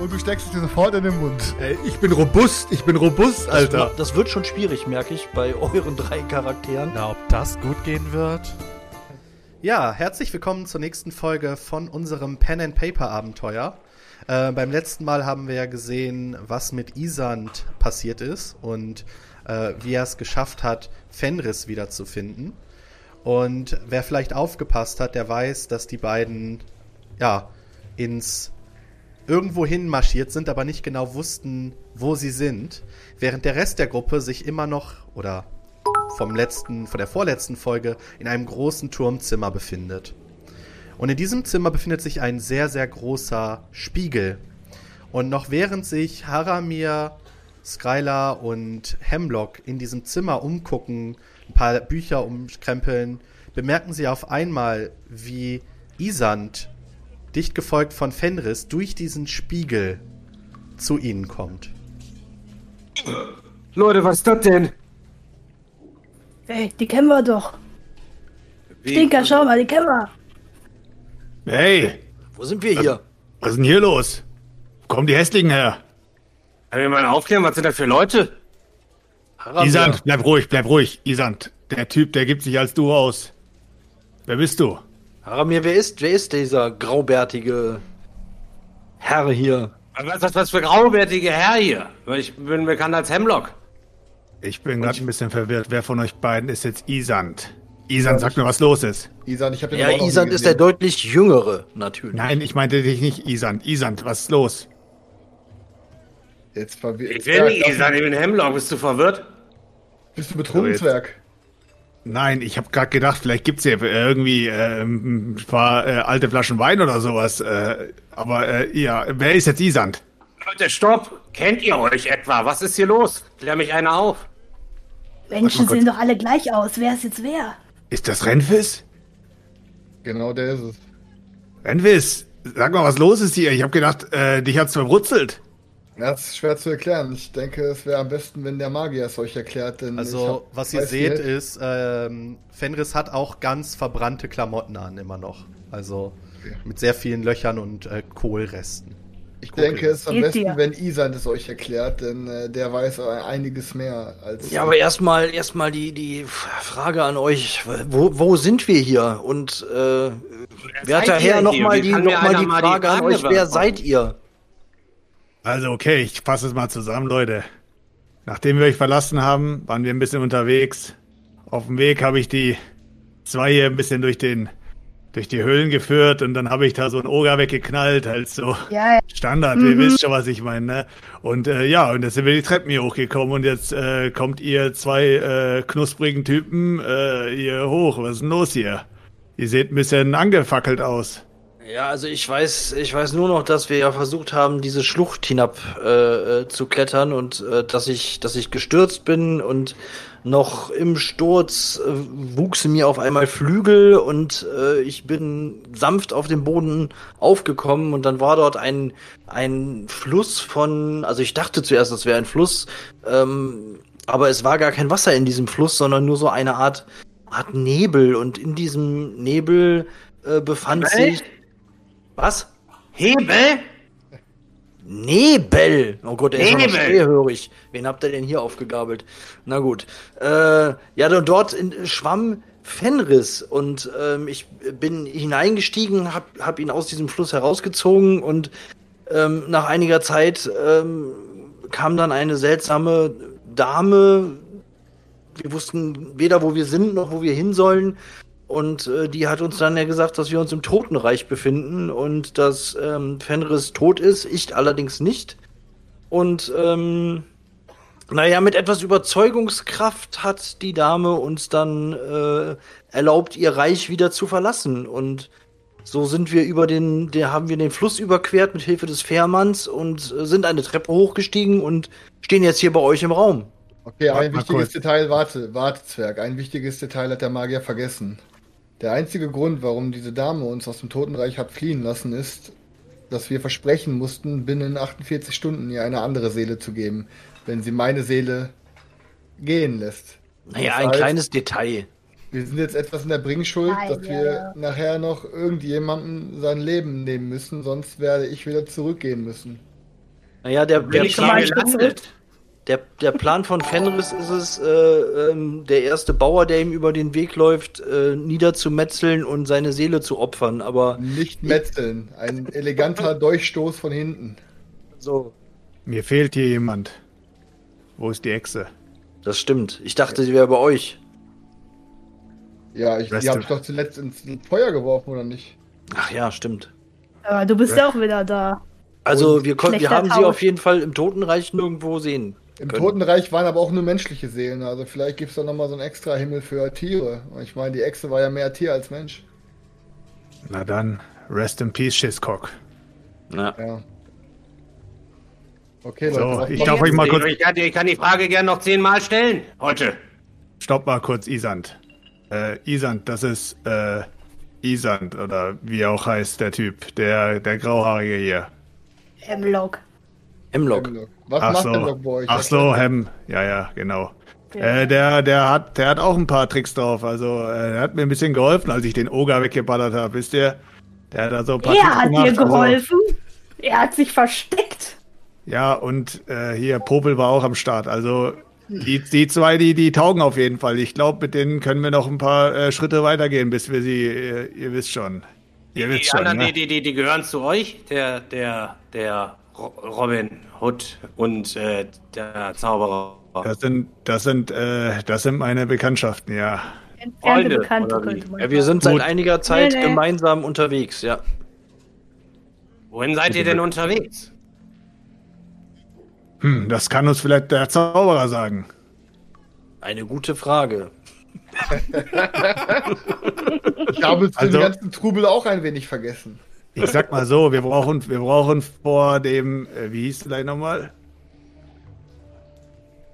Und du steckst es dir sofort in den Mund. Ey, ich bin robust, ich bin robust, Alter. Das, das wird schon schwierig, merke ich, bei euren drei Charakteren. Na, ob das gut gehen wird? Ja, herzlich willkommen zur nächsten Folge von unserem Pen and Paper Abenteuer. Äh, beim letzten Mal haben wir ja gesehen, was mit Isand passiert ist und äh, wie er es geschafft hat, Fenris wiederzufinden. Und wer vielleicht aufgepasst hat, der weiß, dass die beiden ja ins irgendwo hin marschiert sind, aber nicht genau wussten, wo sie sind, während der Rest der Gruppe sich immer noch oder vom letzten, von der vorletzten Folge in einem großen Turmzimmer befindet. Und in diesem Zimmer befindet sich ein sehr, sehr großer Spiegel. Und noch während sich Haramir, Skylar und Hemlock in diesem Zimmer umgucken, ein paar Bücher umkrempeln, bemerken sie auf einmal, wie Isand, dicht gefolgt von Fenris, durch diesen Spiegel zu ihnen kommt. Leute, was ist das denn? Ey, die kennen wir doch. Wie? Stinker, schau mal, die kennen wir. Hey, Wo sind wir hier? was ist denn hier los? Wo kommen die Hässlichen her? Kann mir mal aufklären, was sind das für Leute? Haramir. Isand, bleib ruhig, bleib ruhig. Isand, der Typ, der gibt sich als du aus. Wer bist du? Haramir, wer ist, wer ist dieser graubärtige Herr hier? Was, was, was für graubärtige Herr hier? Ich bin bekannt als Hemlock. Ich bin gerade ein bisschen verwirrt. Wer von euch beiden ist jetzt Isand? Isand, sag mir, was los ist. Isan, ich habe den Ja, Isand ist der deutlich jüngere, natürlich. Nein, ich meinte dich nicht, Isand. Isand, was ist los? Jetzt verwirrt. Ich will nicht sagen, ich bin Hemlock. Bist du verwirrt? Bist du Betrunkenswerk? Nein, ich habe gerade gedacht, vielleicht gibt's hier irgendwie ähm, ein paar äh, alte Flaschen Wein oder sowas. Äh, aber äh, ja, wer ist jetzt Isand? Leute, stopp! Kennt ihr euch etwa? Was ist hier los? Klär mich einer auf. Menschen sehen doch alle gleich aus. Wer ist jetzt wer? Ist das Renfis? Genau, der ist es. Renfis, sag mal, was los ist hier? Ich habe gedacht, äh, dich hat's verbrutzelt. Ja, das ist schwer zu erklären. Ich denke, es wäre am besten, wenn der Magier es euch erklärt. Denn Also, hab- was ihr seht, nicht. ist, ähm, Fenris hat auch ganz verbrannte Klamotten an, immer noch. Also, mit sehr vielen Löchern und äh, Kohlresten. Ich denke, es ist am besten, dir. wenn Isan es euch erklärt, denn äh, der weiß einiges mehr als. Ja, aber erstmal erstmal die die Frage an euch, wo, wo sind wir hier? Und äh, werter seid ihr Herr, nochmal die, noch mal die Frage an euch, wer seid ihr? Also okay, ich fasse es mal zusammen, Leute. Nachdem wir euch verlassen haben, waren wir ein bisschen unterwegs. Auf dem Weg habe ich die zwei hier ein bisschen durch den durch die Höhlen geführt und dann habe ich da so einen Oger weggeknallt, halt so Ja, ja. Standard, ihr wisst schon, was ich meine, ne? Und äh, ja, und jetzt sind wir die Treppen hier hochgekommen und jetzt äh, kommt ihr zwei äh, knusprigen Typen äh, hier hoch. Was ist denn los hier? Ihr seht ein bisschen angefackelt aus. Ja, also ich weiß, ich weiß nur noch, dass wir ja versucht haben, diese Schlucht hinab äh, äh, zu klettern und äh, dass ich, dass ich gestürzt bin und noch im Sturz äh, wuchsen mir auf einmal Flügel und äh, ich bin sanft auf dem Boden aufgekommen und dann war dort ein ein Fluss von, also ich dachte zuerst, das wäre ein Fluss, ähm, aber es war gar kein Wasser in diesem Fluss, sondern nur so eine Art Art Nebel und in diesem Nebel äh, befand Nebel? sich was? Hebel? Nebel! Oh Gott, der ist ja noch Nebel. schwerhörig. Wen habt ihr denn hier aufgegabelt? Na gut. Äh, ja, und dort in, schwamm Fenris und ähm, ich bin hineingestiegen, hab, hab ihn aus diesem Fluss herausgezogen und ähm, nach einiger Zeit ähm, kam dann eine seltsame Dame. Wir wussten weder, wo wir sind, noch wo wir hin sollen. Und äh, die hat uns dann ja gesagt, dass wir uns im Totenreich befinden und dass ähm, Fenris tot ist, ich allerdings nicht. Und ähm, naja, mit etwas Überzeugungskraft hat die Dame uns dann äh, erlaubt, ihr Reich wieder zu verlassen. Und So sind wir über den, der haben wir den Fluss überquert mit Hilfe des Fährmanns und äh, sind eine Treppe hochgestiegen und stehen jetzt hier bei euch im Raum. Okay, Warte ein wichtiges kurz. Detail, warte, warte, Zwerg. Ein wichtiges Detail hat der Magier vergessen. Der einzige Grund, warum diese Dame uns aus dem Totenreich hat fliehen lassen, ist, dass wir versprechen mussten, binnen 48 Stunden ihr eine andere Seele zu geben, wenn sie meine Seele gehen lässt. Naja, Das ein heißt, kleines Detail. Wir sind jetzt etwas in der Bringschuld, Nein, dass ja, wir ja. nachher noch irgendjemandem sein Leben nehmen müssen, sonst werde ich wieder zurückgehen müssen. Naja, der, der, Plan, hier gelandet? Der, der Plan von Fenris ist es, äh, ähm, der erste Bauer, der ihm über den Weg läuft, äh, niederzumetzeln und seine Seele zu opfern. Aber Nicht metzeln. Ein eleganter Durchstoß von hinten. so, Mir fehlt hier jemand. Wo ist die Echse? das stimmt. Ich dachte, sie wäre bei euch. Ja, ich, die habe ich doch zuletzt ins Feuer geworfen, oder nicht? Ach ja, stimmt. Aber du bist ja auch wieder da. Also wir, wir haben sie Tausch. auf jeden Fall im Totenreich nirgendwo sehen. Im können. Totenreich waren aber auch nur menschliche Seelen, also vielleicht gibt es da nochmal so einen extra Himmel für Tiere. Und Ich meine, die Echse war ja mehr Tier als Mensch. Na dann, rest in peace, Schisscock. Ja. Ja. Okay, So, Leute. ich darf euch mal kurz. Ich kann, ich kann die Frage gerne noch zehnmal stellen. Heute. Stopp mal kurz, Isand. Äh, Isand, das ist, äh, Isand, oder wie auch heißt der Typ, der, der Grauhaarige hier. Hemlock. Hemlock. Was Ach macht so, denn bei euch? ach so, Hem, ja, ja, genau. Äh, der, der hat, der hat auch ein paar Tricks drauf. Also, äh, er hat mir ein bisschen geholfen, als ich den Oger weggeballert habe, wisst ihr? Der hat da so ein paar Er Tricks hat gemacht, dir also- geholfen. Er hat sich versteckt. Ja, und äh, hier, Popel war auch am Start. Also die, die zwei, die, die taugen auf jeden Fall. Ich glaube, mit denen können wir noch ein paar äh, Schritte weitergehen, bis wir sie, äh, ihr wisst schon. Ihr wisst Die schon, anderen, ne? die, die, die, gehören zu euch. Der, der, der Robin Hood und äh, der Zauberer. Das sind, das sind, äh, das sind meine Bekanntschaften, ja. Entfernte Freunde, Bekannte, oder wie? könnte man Ja, wir sind seit einiger Zeit Nee, nee. gemeinsam unterwegs, ja. Wohin seid ihr denn unterwegs? Hm, das kann uns vielleicht der Zauberer sagen. Eine gute Frage. Ich habe Also- dem ganzen Trubel auch ein wenig vergessen. Ich sag mal so, wir brauchen, wir brauchen vor dem, äh, wie hieß es gleich nochmal?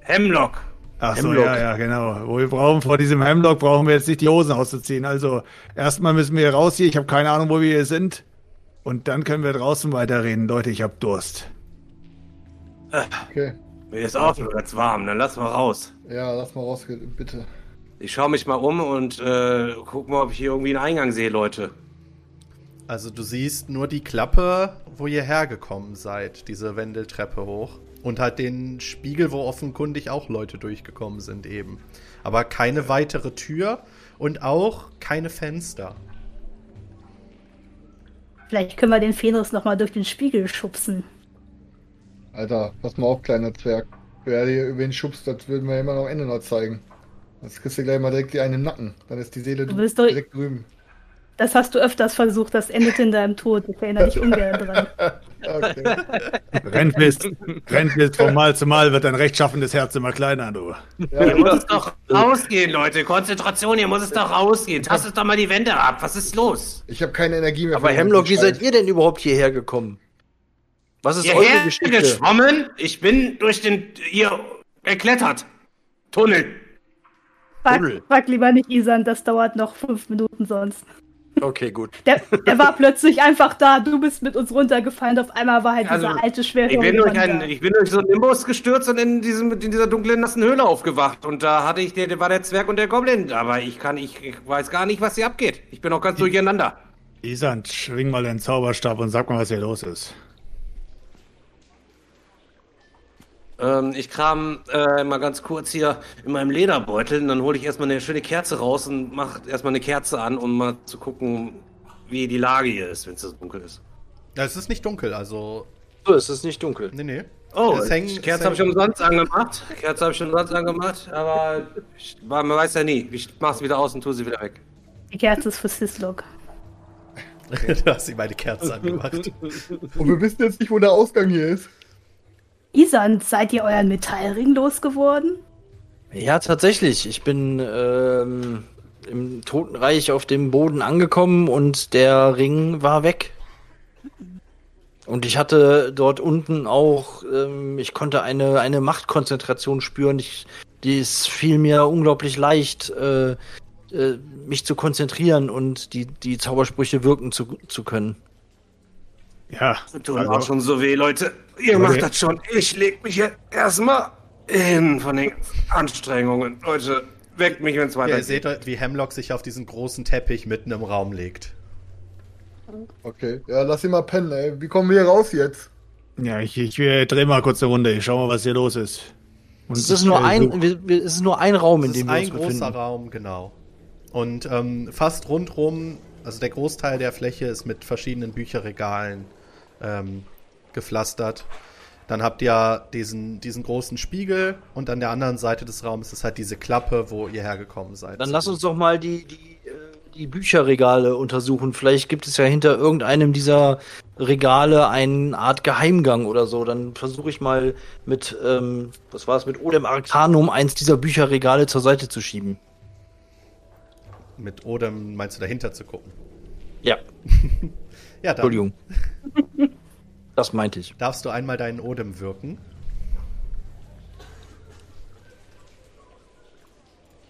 Hemlock. Ach so, Hemlock. ja, ja, genau. Wo wir brauchen, vor diesem Hemlock brauchen wir jetzt nicht die Hosen auszuziehen. Also, erstmal müssen wir hier raus hier. Ich habe keine Ahnung, wo wir hier sind. Und dann können wir draußen weiterreden. Leute, ich habe Durst. Okay. Mir ist auch schon ganz warm, dann lass mal raus. Ja, lass mal raus, bitte. Ich schaue mich mal um und äh, guck mal, ob ich hier irgendwie einen Eingang sehe, Leute. Also du siehst nur die Klappe, wo ihr hergekommen seid, diese Wendeltreppe hoch. Und halt den Spiegel, wo offenkundig auch Leute durchgekommen sind eben. Aber keine weitere Tür und auch keine Fenster. Vielleicht können wir den Fenris nochmal durch den Spiegel schubsen. Alter, pass mal auf, kleiner Zwerg. Wer hier über den schubst, das würden wir immer noch am Ende noch zeigen. Jetzt kriegst du gleich mal direkt einen im Nacken. Dann ist die Seele Du bist doch- direkt drüben. Das hast du öfters versucht, das endet in deinem Tod. Ich erinnere dich ungern dran. Okay. Rennlist von Mal zu Mal wird dein rechtschaffendes Herz immer kleiner, du. Ja, Hier muss es doch rausgehen, Leute. Konzentration, hier muss es doch rausgehen. Tastet doch mal die Wände ab. Was ist los? ich habe keine Energie mehr. Aber Hemlock, wie seid ihr denn überhaupt hierher gekommen? Was ist eure Hierher Geschichte? geschwommen? Ich bin durch den hier geklettert. Tunnel. Tunnel. Frag, frag lieber nicht Isan, das dauert noch fünf Minuten sonst. Okay, gut. Der, der war plötzlich einfach da, du bist mit uns runtergefallen, auf einmal war halt Also, dieser alte schwere Ich bin, durch einen, ich bin durch so einen Nimbus gestürzt und in, diesem, in dieser dunklen, nassen Höhle aufgewacht. Und da hatte ich, der, der war der Zwerg und der Goblin. Aber ich kann, ich, ich weiß gar nicht, was hier abgeht. Ich bin auch ganz durcheinander. Isand, schwing mal den Zauberstab und sag mal, was hier los ist. Ähm, ich kram äh, mal ganz kurz hier in meinem Lederbeutel und dann hole ich erstmal eine schöne Kerze raus und mach erstmal eine Kerze an, um mal zu gucken, wie die Lage hier ist, wenn es so dunkel ist. Ja, es ist nicht dunkel, also. So, es ist nicht dunkel. Nee, nee. Oh, Es hängen- die es Kerze habe ich umsonst angemacht. Kerze habe ich umsonst angemacht, aber ich, man weiß ja nie. Ich mach sie wieder aus und tue sie wieder weg. Die Kerze ist für Sislok. du hast ihm eine Kerze angemacht. Und wir wissen jetzt nicht, wo der Ausgang hier ist. Isan, seid ihr euren Metallring losgeworden? Ja, tatsächlich. Ich bin ähm, im Totenreich auf dem Boden angekommen und der Ring war weg. Und ich hatte dort unten auch, ähm, ich konnte eine, eine Machtkonzentration spüren. Ich, die es fiel mir unglaublich leicht, äh, äh, mich zu konzentrieren und die, die Zaubersprüche wirken zu, zu können. Ja, Tut also- auch schon so weh, Leute. Ihr Okay. macht das schon. Ich leg mich hier erstmal hin von den Anstrengungen. Leute, weckt mich, wenn es Ja, ihr weitergeht. seht, wie Hemlock sich auf diesen großen Teppich mitten im Raum legt. Okay, ja, lass ihn mal pennen, ey. Wie kommen wir hier raus jetzt? ja, ich, ich äh, dreh mal kurz eine Runde. Ich schau mal, was hier los ist. Und Es ist ich, nur äh, ein, wir, es ist nur ein Raum, in Es dem ist wir ein uns großer befinden. Raum, genau. Und ähm, fast rundrum, also der Großteil der Fläche ist mit verschiedenen Bücherregalen ähm, gepflastert. Dann habt ihr diesen, diesen großen Spiegel und an der anderen Seite des Raums ist halt diese Klappe, wo ihr hergekommen seid. Dann lass uns doch mal die, die, äh, die Bücherregale untersuchen. Vielleicht gibt es ja hinter irgendeinem dieser Regale eine Art Geheimgang oder so. Dann versuche ich mal mit, ähm, was war es, mit Odem Arcanum eins dieser Bücherregale zur Seite zu schieben. Mit Odem meinst du dahinter zu gucken? Ja, Ja, dann Entschuldigung. das meinte ich. darfst du einmal deinen Odem wirken.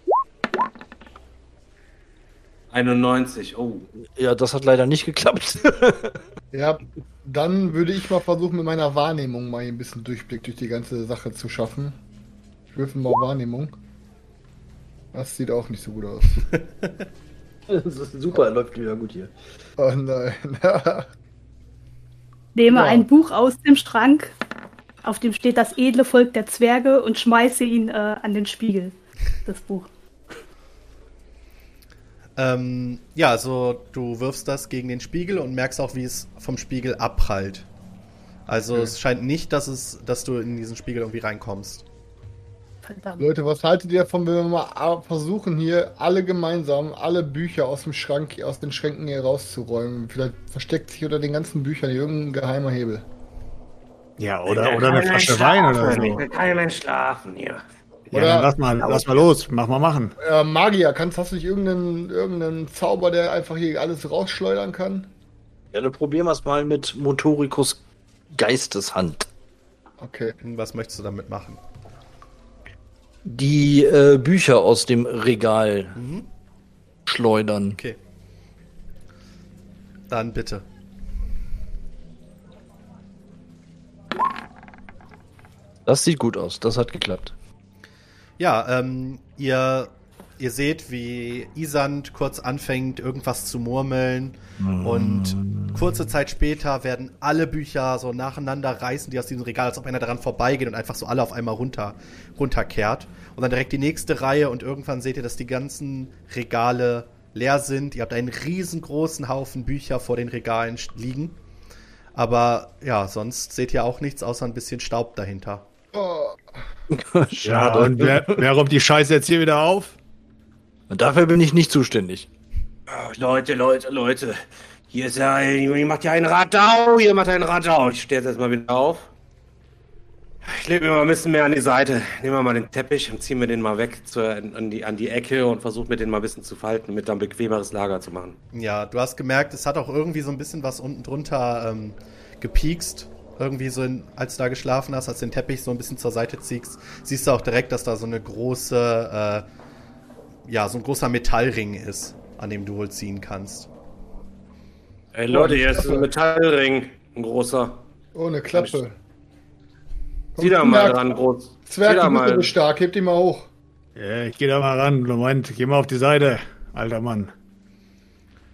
Oh. 91, oh. Ja, das hat leider nicht geklappt. Ja, dann würde ich mal versuchen, mit meiner Wahrnehmung mal ein bisschen Durchblick durch die ganze Sache zu schaffen. Ich würfel mal Wahrnehmung. Das sieht auch nicht so gut aus. das ist super, läuft wieder gut hier. Oh nein. Nehme Ja. ein Buch aus dem Schrank, auf dem steht das edle Volk der Zwerge und schmeiße ihn äh, an den Spiegel. Das Buch. Ähm, ja, also du wirfst das gegen den Spiegel und merkst auch, wie es vom Spiegel abprallt. Also Okay. es scheint nicht, dass es, dass du in diesen Spiegel irgendwie reinkommst. Verdammt. Leute, was haltet ihr davon, wenn wir mal versuchen, hier alle gemeinsam alle Bücher aus dem Schrank, aus den Schränken hier rauszuräumen? Vielleicht versteckt sich unter den ganzen Büchern irgendein geheimer Hebel. ja, oder, oder eine Flasche Wein oder so. Ich will kein Mensch schlafen hier. Ja, Oder- dann lass mal, lass mal los. Mach mal machen. Äh, Magier, kannst, hast du nicht irgendeinen, irgendeinen Zauber, der einfach hier alles rausschleudern kann? Ja, dann probieren wir es mal mit Motoricus Geisteshand. Okay. Was möchtest du damit machen? Die äh, Bücher aus dem Regal schleudern. Okay. Dann bitte. Das sieht gut aus. Das hat geklappt. Ja, ähm, ihr, ihr seht, wie Isand kurz anfängt, irgendwas zu murmeln. Und kurze Zeit später werden alle Bücher so nacheinander reißen, die aus diesem Regal, als ob einer daran vorbeigeht und einfach so alle auf einmal runter, runterkehrt. Und dann direkt die nächste Reihe und irgendwann seht ihr, dass die ganzen Regale leer sind. Ihr habt einen riesengroßen Haufen Bücher vor den Regalen liegen. Aber ja, sonst seht ihr auch nichts außer ein bisschen Staub dahinter. Oh, Ja, und wer, wer räumt die Scheiße jetzt hier wieder auf? Und dafür bin ich nicht zuständig. Oh, Leute, Leute, Leute. Hier ist ja, ihr macht ja ein Radau, ihr macht ein Radau. Ich stehe jetzt erstmal wieder auf. Ich lege mir mal ein bisschen mehr an die Seite. Nehmen wir mal den Teppich und ziehen wir den mal weg zur, an, die, an die Ecke und versuchen mir den mal ein bisschen zu falten, mit ein bequemeres Lager zu machen. Ja, du hast gemerkt, es hat auch irgendwie so ein bisschen was unten drunter ähm, gepiekst. Irgendwie so, in, als du da geschlafen hast, als du den Teppich so ein bisschen zur Seite ziehst, siehst du auch direkt, dass da so eine große, äh, ja, so ein großer Metallring ist, an dem du wohl ziehen kannst. Ey Leute, hier ist ein Metallring, ein großer. oh, eine Klappe. Zieh da mal Zwerg- dran, groß. Zwerg, da du bist mal. stark, heb die mal hoch. Ja, ich geh da mal ran. Moment, geh mal auf die Seite, alter Mann.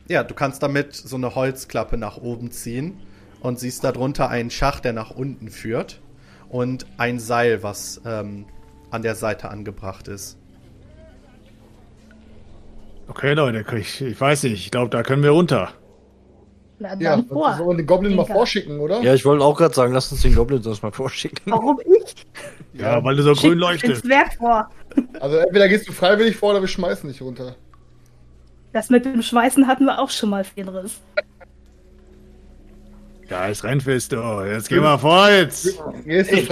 Ja, du kannst damit so eine Holzklappe nach oben ziehen und siehst darunter einen Schacht, der nach unten führt und ein Seil, was ähm, an der Seite angebracht ist. Okay, Leute, ich, ich weiß nicht. Ich glaube, da können wir runter. Na Ja, dann vor. sollen wir den Goblin mal Denker. vorschicken, oder? Ja, ich wollte auch gerade sagen, lass uns den Goblin sonst mal vorschicken. Warum ich? Ja, weil du so grün leuchtest. Zwerg vor. Also entweder gehst du freiwillig vor oder wir schmeißen dich runter. Das mit dem Schweißen hatten wir auch schon mal, Fenris. Ja, ist Rennfest, oh. Jetzt geh mal vor jetzt. Gehst du Ich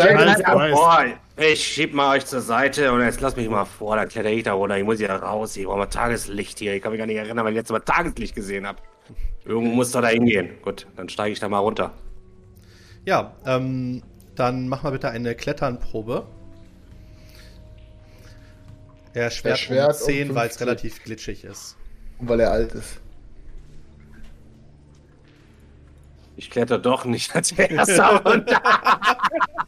Ich schieb mal euch zur Seite und jetzt lasst mich mal vor, dann kletter ich da runter. Ich muss ja raus, ich brauche mal Tageslicht hier. Ich kann mich gar nicht erinnern, weil ich letztes Mal Tageslicht gesehen habe. Irgendwo muss doch da hingehen. Gut, dann steige ich da mal runter. Ja, ähm, dann mach mal bitte eine Kletternprobe. Erschwert, Erschwert um um 10, weil es 50. relativ glitschig ist. Und weil er alt ist. Ich kletter doch nicht als erster runter.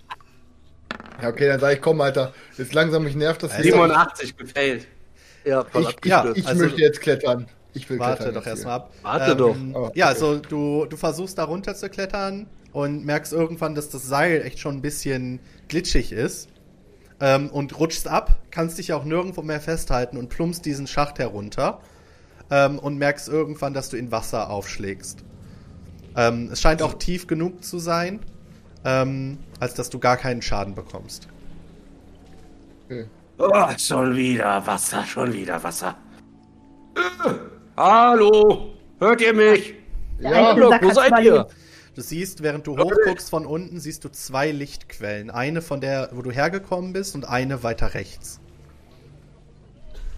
Ja, okay, dann sag ich, komm, Alter, jetzt langsam mich nervt das hier. 87 gefällt. Ja, voll Ich, ich, abgestürzt. ich Also- möchte jetzt klettern. Ich will Warte klettern. doch jetzt erstmal ab. Warte doch. Oh, Ja, okay. also du, du versuchst da runter zu klettern und merkst irgendwann, dass das Seil echt schon ein bisschen glitschig ist. Ähm, und rutschst ab, kannst dich auch nirgendwo mehr festhalten und plumpst diesen Schacht herunter. Ähm, und merkst irgendwann, dass du in Wasser aufschlägst. Ähm, es scheint auch tief genug zu sein, ähm, als dass du gar keinen Schaden bekommst. Oh, schon wieder Wasser, schon wieder Wasser. Äh, hallo, hört ihr mich? Ja, Alte Sack wo seid ihr? Du siehst, während du hochguckst von unten, siehst du zwei Lichtquellen. Eine von der, wo du hergekommen bist und eine weiter rechts.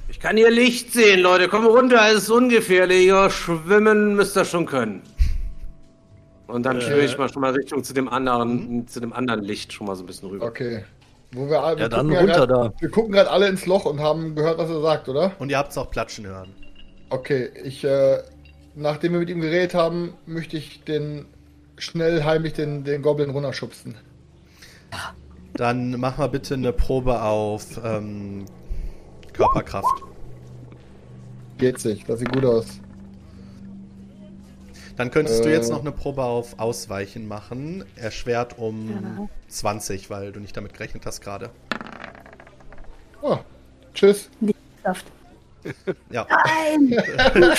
Ich kann hier Licht sehen, Leute. Komm runter, es ist ungefährlich. Ja, schwimmen müsst ihr schon können. Und dann schwimme ich mal schon mal Richtung zu dem anderen, zu dem anderen Licht schon mal so ein bisschen rüber. Okay. Wo wir, wir Ja, dann runter grad, da. Wir gucken gerade alle ins Loch und haben gehört, was er sagt, oder? Und ihr habt es auch platschen hören. Okay, ich, äh, nachdem wir mit ihm geredet haben, möchte ich den schnell heimlich den, den Goblin runterschubsen. Dann mach mal bitte eine Probe auf ähm, Körperkraft. Geht sich, das sieht gut aus. Dann könntest du Äh. jetzt noch eine Probe auf Ausweichen machen. Erschwert um Ja. 20, weil du nicht damit gerechnet hast gerade. Oh, tschüss. Saft. Ja. Nein!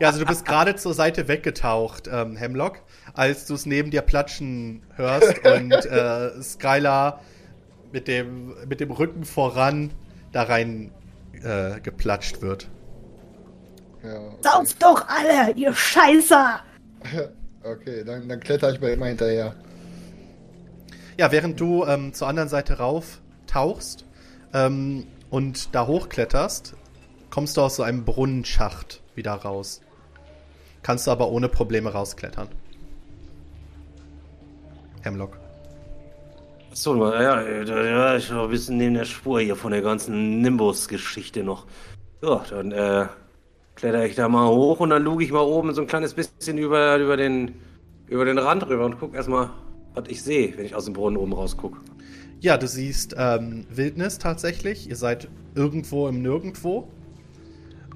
ja, also du bist gerade zur Seite weggetaucht, ähm, Hemlock, als du es neben dir platschen hörst und äh, Skylar mit dem, mit dem Rücken voran da rein äh, geplatscht wird. Ja, okay. Sauft doch alle, ihr Scheißer! okay dann, dann kletter ich bei immer hinterher. Ja, während du ähm, zur anderen Seite rauf tauchst ähm, und da hochkletterst, kommst du aus so einem Brunnenschacht wieder raus. Kannst du aber ohne Probleme rausklettern. Hemlock. So, ja, ja, ich war ein bisschen neben der Spur hier von der ganzen Nimbus-Geschichte noch. Ja, dann äh, kletter ich da mal hoch und dann luge ich mal oben so ein kleines bisschen über, über, den, über den Rand rüber und guck erstmal, was ich sehe, wenn ich aus dem Brunnen oben rausgucke. Ja, du siehst ähm, Wildnis tatsächlich. Ihr seid irgendwo im Nirgendwo.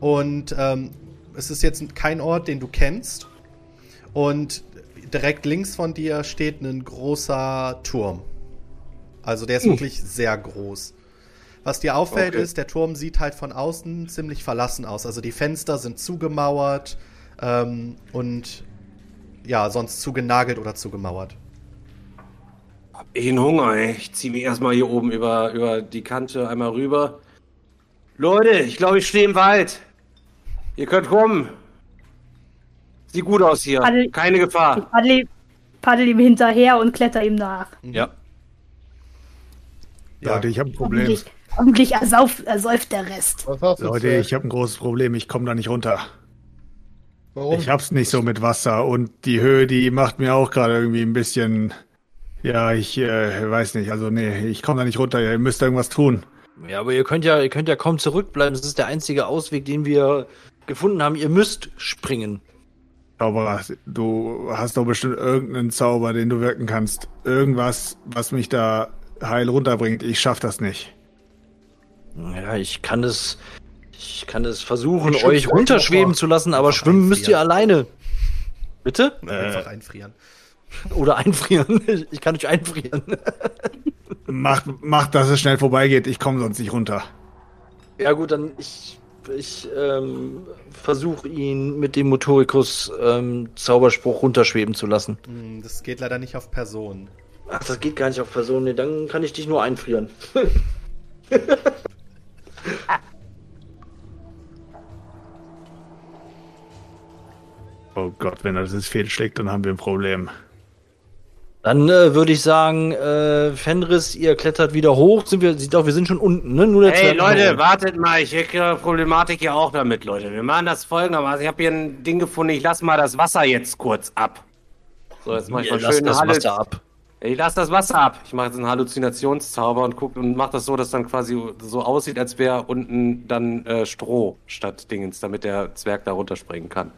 Und ähm, es ist jetzt kein Ort, den du kennst. Und direkt links von dir steht ein großer Turm. Also der ist wirklich sehr groß. Was dir auffällt Okay. ist, der Turm sieht halt von außen ziemlich verlassen aus. Also die Fenster sind zugemauert ähm, und ja, sonst zugenagelt oder zugemauert. Hab ich einen Hunger, ey. Ich zieh mich erstmal hier oben über, über die Kante einmal rüber. Leute, ich glaube, ich stehe im Wald. Ihr könnt kommen. Sieht gut aus hier. Alle- Keine Ich Gefahr. paddel, paddel ihm hinterher und kletter ihm nach. Ja. Ja. Leute, ich habe ein Problem. Hoffentlich, hoffentlich ersauf, ersäuft der Rest. Was hast du? Leute, ich habe ein großes Problem. Ich komme da nicht runter. Warum? Ich hab's nicht so mit Wasser und die Höhe, die macht mir auch gerade irgendwie ein bisschen. Ja, ich äh, weiß nicht. Also nee, ich komme da nicht runter. Ihr müsst irgendwas tun. Ja, aber ihr könnt ja, ihr könnt ja kaum zurückbleiben. Das ist der einzige Ausweg, den wir gefunden haben. Ihr müsst springen. Zauberer, du hast doch bestimmt irgendeinen Zauber, den du wirken kannst. Irgendwas, was mich da heil runterbringt. Ich schaff das nicht. Ja, ich kann es, ich kann es versuchen, Ich euch runterschweben zu lassen, aber schwimmen müsst ihr einfrieren. alleine. Bitte? Einfach einfrieren. Oder einfrieren. Ich kann euch einfrieren. Macht, macht, dass es schnell vorbeigeht. Ich komme sonst nicht runter. Ja gut, dann ich, ich ähm, versuche ihn mit dem Motorikus ähm, Zauberspruch runterschweben zu lassen. Hm, Das geht leider nicht auf Personen. Ach, das geht gar nicht auf Personen. Nee, dann kann ich dich nur einfrieren. Oh Gott, wenn er das fehlschlägt, dann haben wir ein Problem. Dann äh, würde ich sagen, äh, Fenris, ihr klettert wieder hoch. Sind wir, sieht doch, wir sind schon unten, ne? Nur der Hey Leute, oben. wartet mal, ich hätte Problematik hier auch damit, Leute. Wir machen das folgendermaßen. Ich habe hier ein Ding gefunden, ich lasse mal das Wasser jetzt kurz ab. So, jetzt mache ich Ihr mal schön das Wasser ab. Ich lasse das Wasser ab. Ich mache jetzt einen Halluzinationszauber und guck und mache das so, dass dann quasi so aussieht, als wäre unten dann äh, Stroh statt Dingens, damit der Zwerg da runterspringen kann.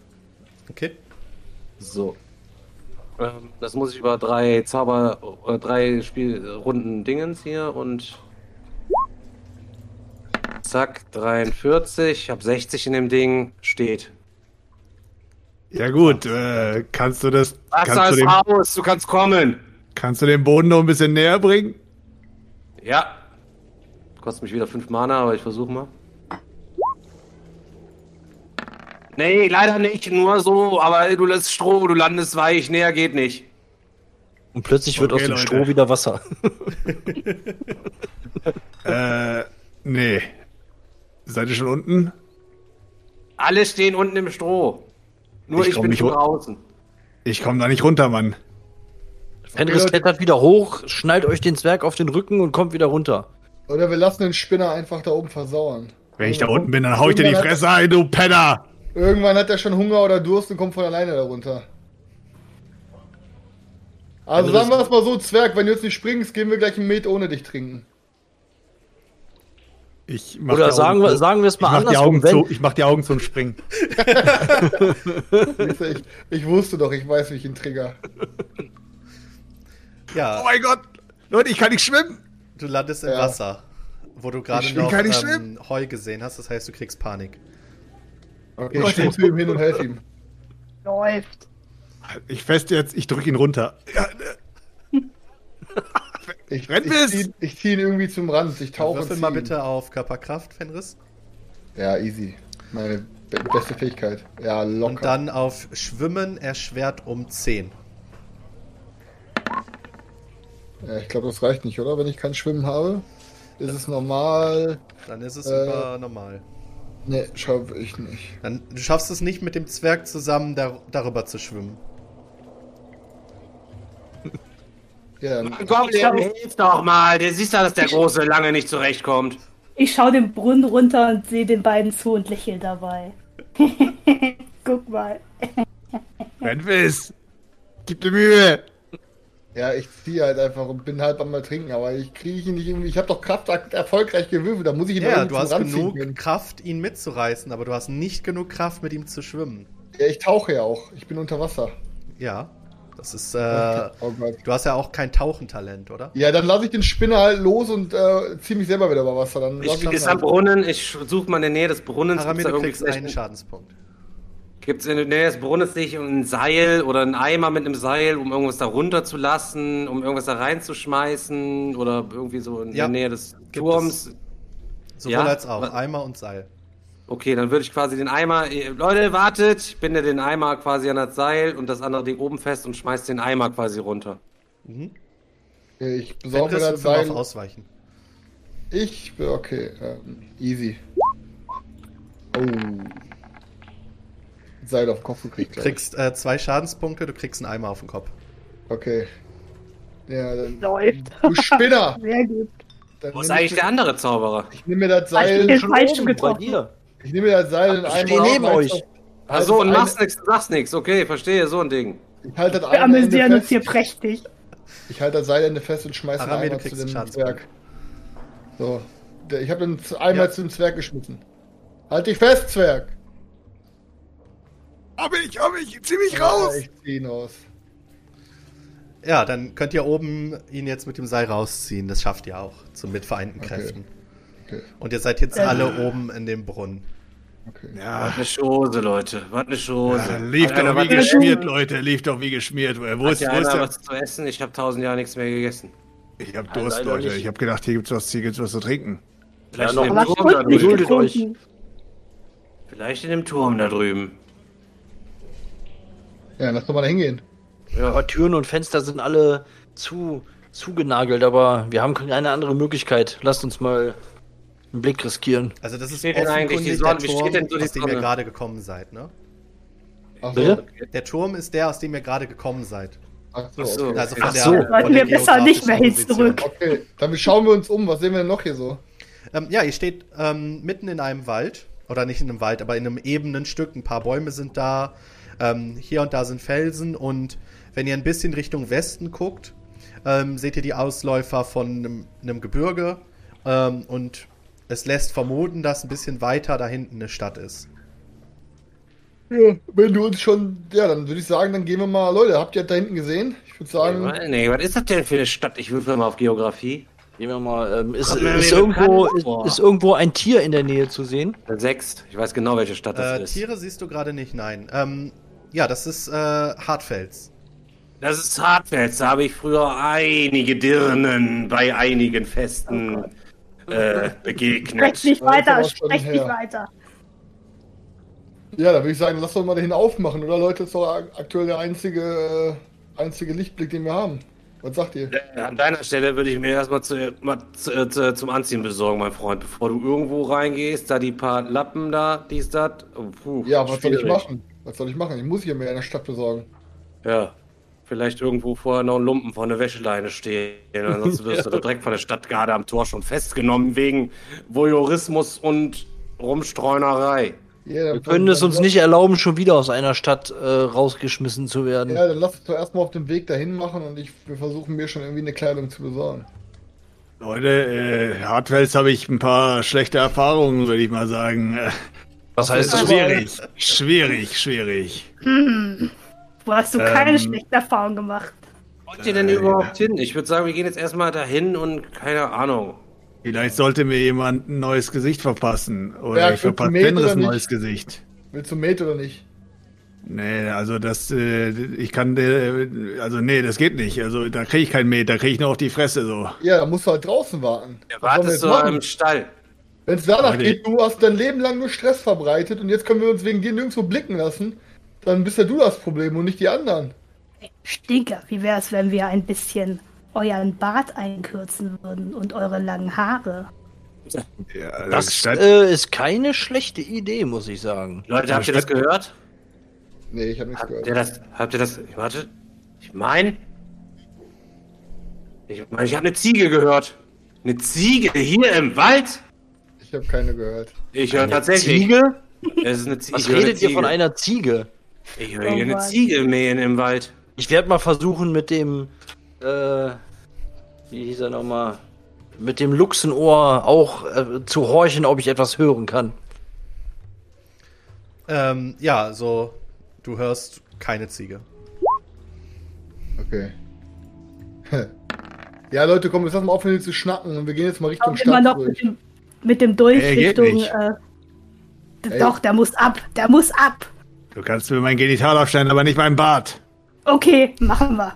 Okay. So. Ähm, das muss ich über drei Zauber, äh, drei Spielrunden Dingens hier und zack, 43. Ich habe 60 in dem Ding, steht. Ja gut, äh, kannst du das, Wasser kannst du, ist aus, du kannst kommen. Kannst du den Boden noch ein bisschen näher bringen? Ja. Kostet mich wieder 5 Mana, aber ich versuche mal. Nee, leider nicht, nur so, aber du lässt Stroh, du landest weich, näher geht nicht. Und plötzlich wird Okay, aus dem Leute. Stroh wieder Wasser. Äh, nee. Seid ihr schon unten? Alle stehen unten im Stroh. Nur Ich ich, bin nicht draußen. Ich komme da nicht runter, Mann. Fenris klettert wieder hoch, schnallt euch den Zwerg auf den Rücken und kommt wieder runter. Oder wir lassen den Spinner einfach da oben versauern. Wenn ich da unten bin, dann hau ich dir die Irgendwann hat- Fresse ein, du Penner! Irgendwann hat er schon Hunger oder Durst und kommt von alleine da runter. Also sagen wir es mal so, Zwerg, wenn du jetzt nicht springst, gehen wir gleich einen Met ohne dich trinken. Ich mach Oder sagen Augen wir, sagen wir es ich mal mach die andersrum. Augen Wenn, zu. Ich mach die Augen zum Springen. Ich, ich wusste doch, ich weiß, wie ich ihn trigger. Ja, Oh mein Gott! Leute, ich kann nicht schwimmen! du landest im Ja. Wasser, wo du gerade noch ähm, Heu gesehen hast. Das heißt, du kriegst Panik. Okay, ich stehe zu ihm hin und helfe ihm. Läuft. Ich fest jetzt, ich drück ihn runter. Ja, äh, Ich, Rennt ich, ich zieh ihn irgendwie zum Rand. Ich tauche Würfel mal bitte auf Körperkraft, Fenris. Ja, easy. Meine be beste Fähigkeit. Ja, locker. Und dann auf Schwimmen erschwert um 10. Ja, ich glaube, das reicht nicht, oder? Wenn ich kein Schwimmen habe, ist es normal. Dann ist es Äh. über normal. Ne, schaffe ich nicht. Dann, du schaffst es nicht mit dem Zwerg zusammen dar darüber zu schwimmen. Ja, dann, Komm, der hilf doch mal. Der siehst ja, dass der Große lange nicht zurechtkommt. Ich schaue den Brunnen runter und sehe den beiden zu und lächle dabei. Guck mal. Renfis! Gib dir Mühe! Ja, ich ziehe halt einfach und bin halt beim mal trinken, aber ich kriege ihn nicht irgendwie. Ich habe doch Kraftakt erfolgreich gewürfelt, da muss ich ihn Ja, irgendwie du hast genug können. Kraft, ihn mitzureißen, aber du hast nicht genug Kraft, mit ihm zu schwimmen. Ja, ich tauche ja auch. Ich bin unter Wasser. Ja, das ist. Äh, Oh Gott. du hast ja auch kein Tauchentalent, oder? Ja, dann lasse ich den Spinner halt los und äh, ziehe mich selber wieder über Wasser. Dann Ich ihn ist halt. Brunnen, ich suche mal in der Nähe des Brunnens. Da du irgendwie kriegst einen ein- Schadenspunkt. Gibt's in der Nähe des Brunnens nicht ein Seil oder einen Eimer mit einem Seil, um irgendwas da runterzulassen, um irgendwas da reinzuschmeißen oder irgendwie so in Ja, der Nähe des gibt Turms? Sowohl Ja? als auch. Eimer und Seil. Okay, dann würde ich quasi den Eimer. eh, Leute, wartet! Ich binde den Eimer quasi an das Seil und das andere Ding oben fest und schmeiß den Eimer quasi runter. Ich besorge mir das Seil. Ausweichen. Ich, okay, ähm, easy. Oh. Seil auf den Kopf gekriegt. Du ich. kriegst äh, zwei Schadenspunkte, du kriegst einen Eimer auf den Kopf. Okay. Ja, dann. Läuft. Du Spinner! Sehr gut. Dann Wo ist eigentlich ich, der andere Zauberer? ich nehme mir das ich Seil. bin Schon oben, bei getroffen. dir. Ich nehme mir das Seil in Ich einem stehe neben euch. Achso, und Halt das machst nichts, du sagst nichts. Okay, verstehe, so ein Ding. Ich halte das Wir amüsieren uns hier prächtig. Ich halte das Seilende fest und schmeiße du Eimer zu dem. Zwerg. So. Ich habe den Z- Eimer Ja. zu dem Zwerg geschmissen. Halt dich fest, Zwerg! Hab ich, hab ich, zieh mich Ja, raus! ich zieh ihn raus. Ja, dann könnt ihr oben ihn jetzt mit dem Seil rausziehen. Das schafft ihr auch, zu mit vereinten Okay. Kräften. Okay, Und ihr seid jetzt alle oben in dem Brunnen. okay. Ja, Was eine Chose, Leute. Was eine Chose. ja lief doch wie geschmiert, Leute. Lief doch wie geschmiert. Wo Hat ist, wo ist was zu essen? Ich habe tausend Jahre nichts mehr gegessen. Ich hab Durst, leider Leute. Ich hab gedacht, hier gibt's was, hier gibt's was zu trinken. Vielleicht, noch in, Aber dem ich Turm da drüben. Vielleicht in dem Turm da drüben. Ja, lass doch mal da hingehen. Aber Türen und Fenster sind alle zu zugenagelt, aber wir haben keine andere Möglichkeit. Lasst uns mal einen Blick riskieren. Also das ist offenkundig Sonne? der Turm, steht denn so die aus dem ihr gerade gekommen seid, ne? Ach so. Bitte? Der Turm ist der, aus dem ihr gerade gekommen seid. Ach so, Ach so. okay. Also von so. Sollten wir besser nicht mehr hin zurück. Okay, dann schauen wir uns um. Was sehen wir denn noch hier so? Ähm, ja, ihr steht ähm, mitten in einem Wald. Oder nicht in einem Wald, aber in einem ebenen Stück. Ein paar Bäume sind da. Ähm, hier und da sind Felsen. Und wenn ihr ein bisschen Richtung Westen guckt, ähm, seht ihr die Ausläufer von einem, Gebirge. Ähm, und es lässt vermuten, dass ein bisschen weiter da hinten eine Stadt ist. Ja, wenn du uns schon, ja, dann würde ich sagen, dann gehen wir mal. Leute, habt ihr da hinten gesehen? Ich würde sagen, Nee, was ist das denn für eine Stadt? Ich würfel mal auf Geografie. Gehen wir mal. Ähm, ist, Kommt mir ist, irgendwo, ist, ist irgendwo ein Tier in der Nähe zu sehen? Sechs. Ich weiß genau, welche Stadt das Äh, ist. Tiere siehst du gerade nicht, nein. Ähm, ja, das ist äh, Hartfels. Das ist Hartfels. Da habe ich früher einige Dirnen bei einigen Festen äh, begegnet. Sprech nicht weiter, aber schon sprech nicht weiter. ja, dann würde ich sagen, lass doch mal dahin aufmachen, oder Leute? Das ist doch ak- aktuell der einzige, äh, einzige Lichtblick, den wir haben. Was sagt ihr? An deiner Stelle würde ich mir erstmal zu, mal zu, äh, zu, zum Anziehen besorgen, mein Freund. Bevor du irgendwo reingehst, da die paar Lappen da, dies, das. Oh, puh, Ja, was soll ich schwierig. machen? Was soll ich machen? Ich muss hier mehr in der Stadt besorgen. Ja. Vielleicht irgendwo vorher noch ein Lumpen vor eine Wäscheleine stehen. Ansonsten wirst du da direkt von der Stadtgarde am Tor schon festgenommen wegen Voyeurismus und Rumstreunerei. Ja, Wir können es uns nicht erlauben, schon wieder aus einer Stadt äh, rausgeschmissen zu werden. Ja, dann lass uns doch erstmal auf den Weg dahin machen und ich, wir versuchen mir schon irgendwie eine Kleidung zu besorgen. Leute, äh, Hartfels habe ich ein paar schlechte Erfahrungen, würde ich mal sagen. Äh, Was heißt das? schwierig, schwierig, schwierig. Wo hast du keine schlechte Erfahrung gemacht? Wollt ihr denn überhaupt hin? Ich würde sagen, wir gehen jetzt erstmal dahin und keine Ahnung. Vielleicht sollte mir jemand ein neues Gesicht verpassen. Oder Berg, ich verpasse Fenris ein nicht? neues Gesicht. Willst du Met oder nicht? Nee, also das, äh, ich kann, äh, also nee, das geht nicht. Also da kriege ich kein Met, da kriege ich nur auf die Fresse so. Ja, dann musst du halt draußen warten. Wartest du im Stall? Wenn es danach geht, du hast dein Leben lang nur Stress verbreitet und jetzt können wir uns wegen dir nirgendwo blicken lassen, dann bist ja du das Problem und nicht die anderen. Stinker, wie wäre es, wenn wir ein bisschen euren Bart einkürzen würden und eure langen Haare? Ja, Das äh, ist keine schlechte Idee, muss ich sagen. Leute, habt ihr das gehört? Nee, ich habe nichts Habt ihr gehört. das? Habt ihr das? Warte. Ich meine. Ich meine, ich habe eine Ziege gehört. Eine Ziege hier im Wald? Ich habe keine gehört. Ich höre tatsächlich. Ziege? Es ist eine Ziege. Was redet ihr von einer Ziege? Ich höre hier Oh eine Mann. Ziege mähen im Wald. Ich werde mal versuchen mit dem, äh, wie hieß er nochmal, mit dem Luchsenohr auch äh, zu horchen, ob ich etwas hören kann. Ähm, ja, so, du hörst keine Ziege. Okay. ja, Leute, komm, jetzt lass mal aufhören hier zu schnacken und wir gehen jetzt mal Richtung Und immer Stadt noch mit durch. dem, mit dem Dolch geht Richtung. nicht. Äh, doch, der muss ab, der muss ab. Du kannst mir mein Genital aufstellen, aber nicht mein Bart. Okay, machen wir.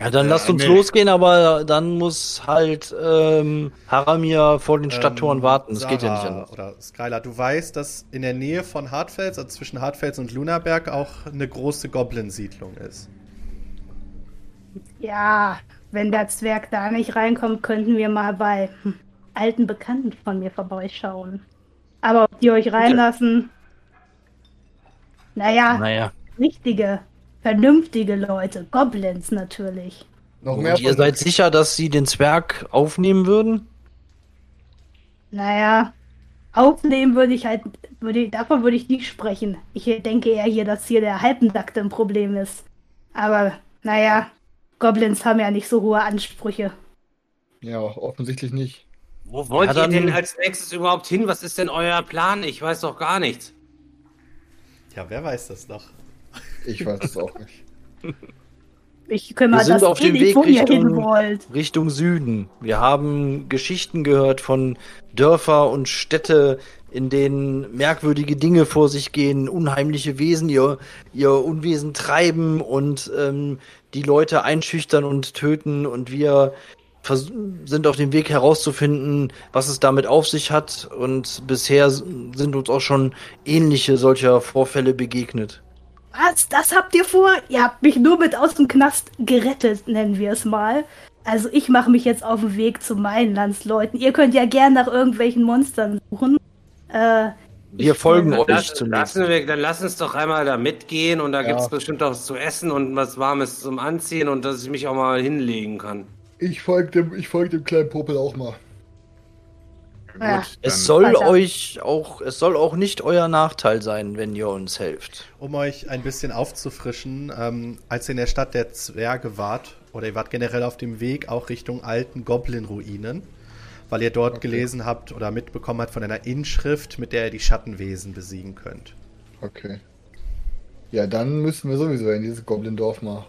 Ja, dann lasst uns nee. losgehen, aber dann muss halt ähm, Haramir vor den Stadttoren Ähm, warten. Das geht ja Sarah nicht anders. Oder Skylar, du weißt, dass in der Nähe von Hartfels, also zwischen Hartfels und Lunaberg, auch eine große Goblin-Siedlung ist. Ja, wenn der Zwerg da nicht reinkommt, könnten wir mal bei alten Bekannten von mir vorbeischauen. Aber ob die euch reinlassen? Naja, Naja. richtige, vernünftige Leute. Goblins natürlich. Noch mehr Und ihr seid sicher, dass sie den Zwerg aufnehmen würden? Naja, aufnehmen würde ich halt, würde ich, davon würde ich nicht sprechen. Ich denke eher hier, dass hier der Halbensackte ein Problem ist. Aber, naja, Goblins haben ja nicht so hohe Ansprüche. Ja, offensichtlich nicht. Wo wollt Ja, ihr denn als nächstes überhaupt hin? Was ist denn euer Plan? Ich weiß doch gar nichts. Ja, wer weiß das noch? Ich weiß es auch nicht. Ich kümmere Wir sind das auf dem Weg wo ihr hin Richtung- wollt. Richtung Süden. Wir haben Geschichten gehört von Dörfer und Städte, in denen merkwürdige Dinge vor sich gehen, unheimliche Wesen ihr, ihr Unwesen treiben und ähm, die Leute einschüchtern und töten und wir sind auf dem Weg herauszufinden, was es damit auf sich hat und bisher sind uns auch schon ähnliche solcher Vorfälle begegnet. Was? Das habt ihr vor? Ihr habt mich nur mit aus dem Knast gerettet, nennen wir es mal. Also ich mache mich jetzt auf den Weg zu meinen Landsleuten. Ihr könnt ja gern nach irgendwelchen Monstern suchen. Äh, Wir folgen euch Lass, zum lassen wir, dann lass uns doch einmal da mitgehen und da Ja. gibt es bestimmt auch was zu essen und was Warmes zum Anziehen und dass ich mich auch mal hinlegen kann. Ich folge dem, ich folg dem kleinen Popel auch mal. Ja. Es soll Weiter. euch auch, es soll auch nicht euer Nachteil sein, wenn ihr uns helft. Um euch ein bisschen aufzufrischen, ähm, als ihr in der Stadt der Zwerge wart, oder ihr wart generell auf dem Weg auch Richtung alten Goblin-Ruinen, weil ihr dort gelesen habt oder mitbekommen habt von einer Inschrift, mit der ihr die Schattenwesen besiegen könnt. Okay. Ja, dann müssen wir sowieso in dieses Goblin-Dorf mal.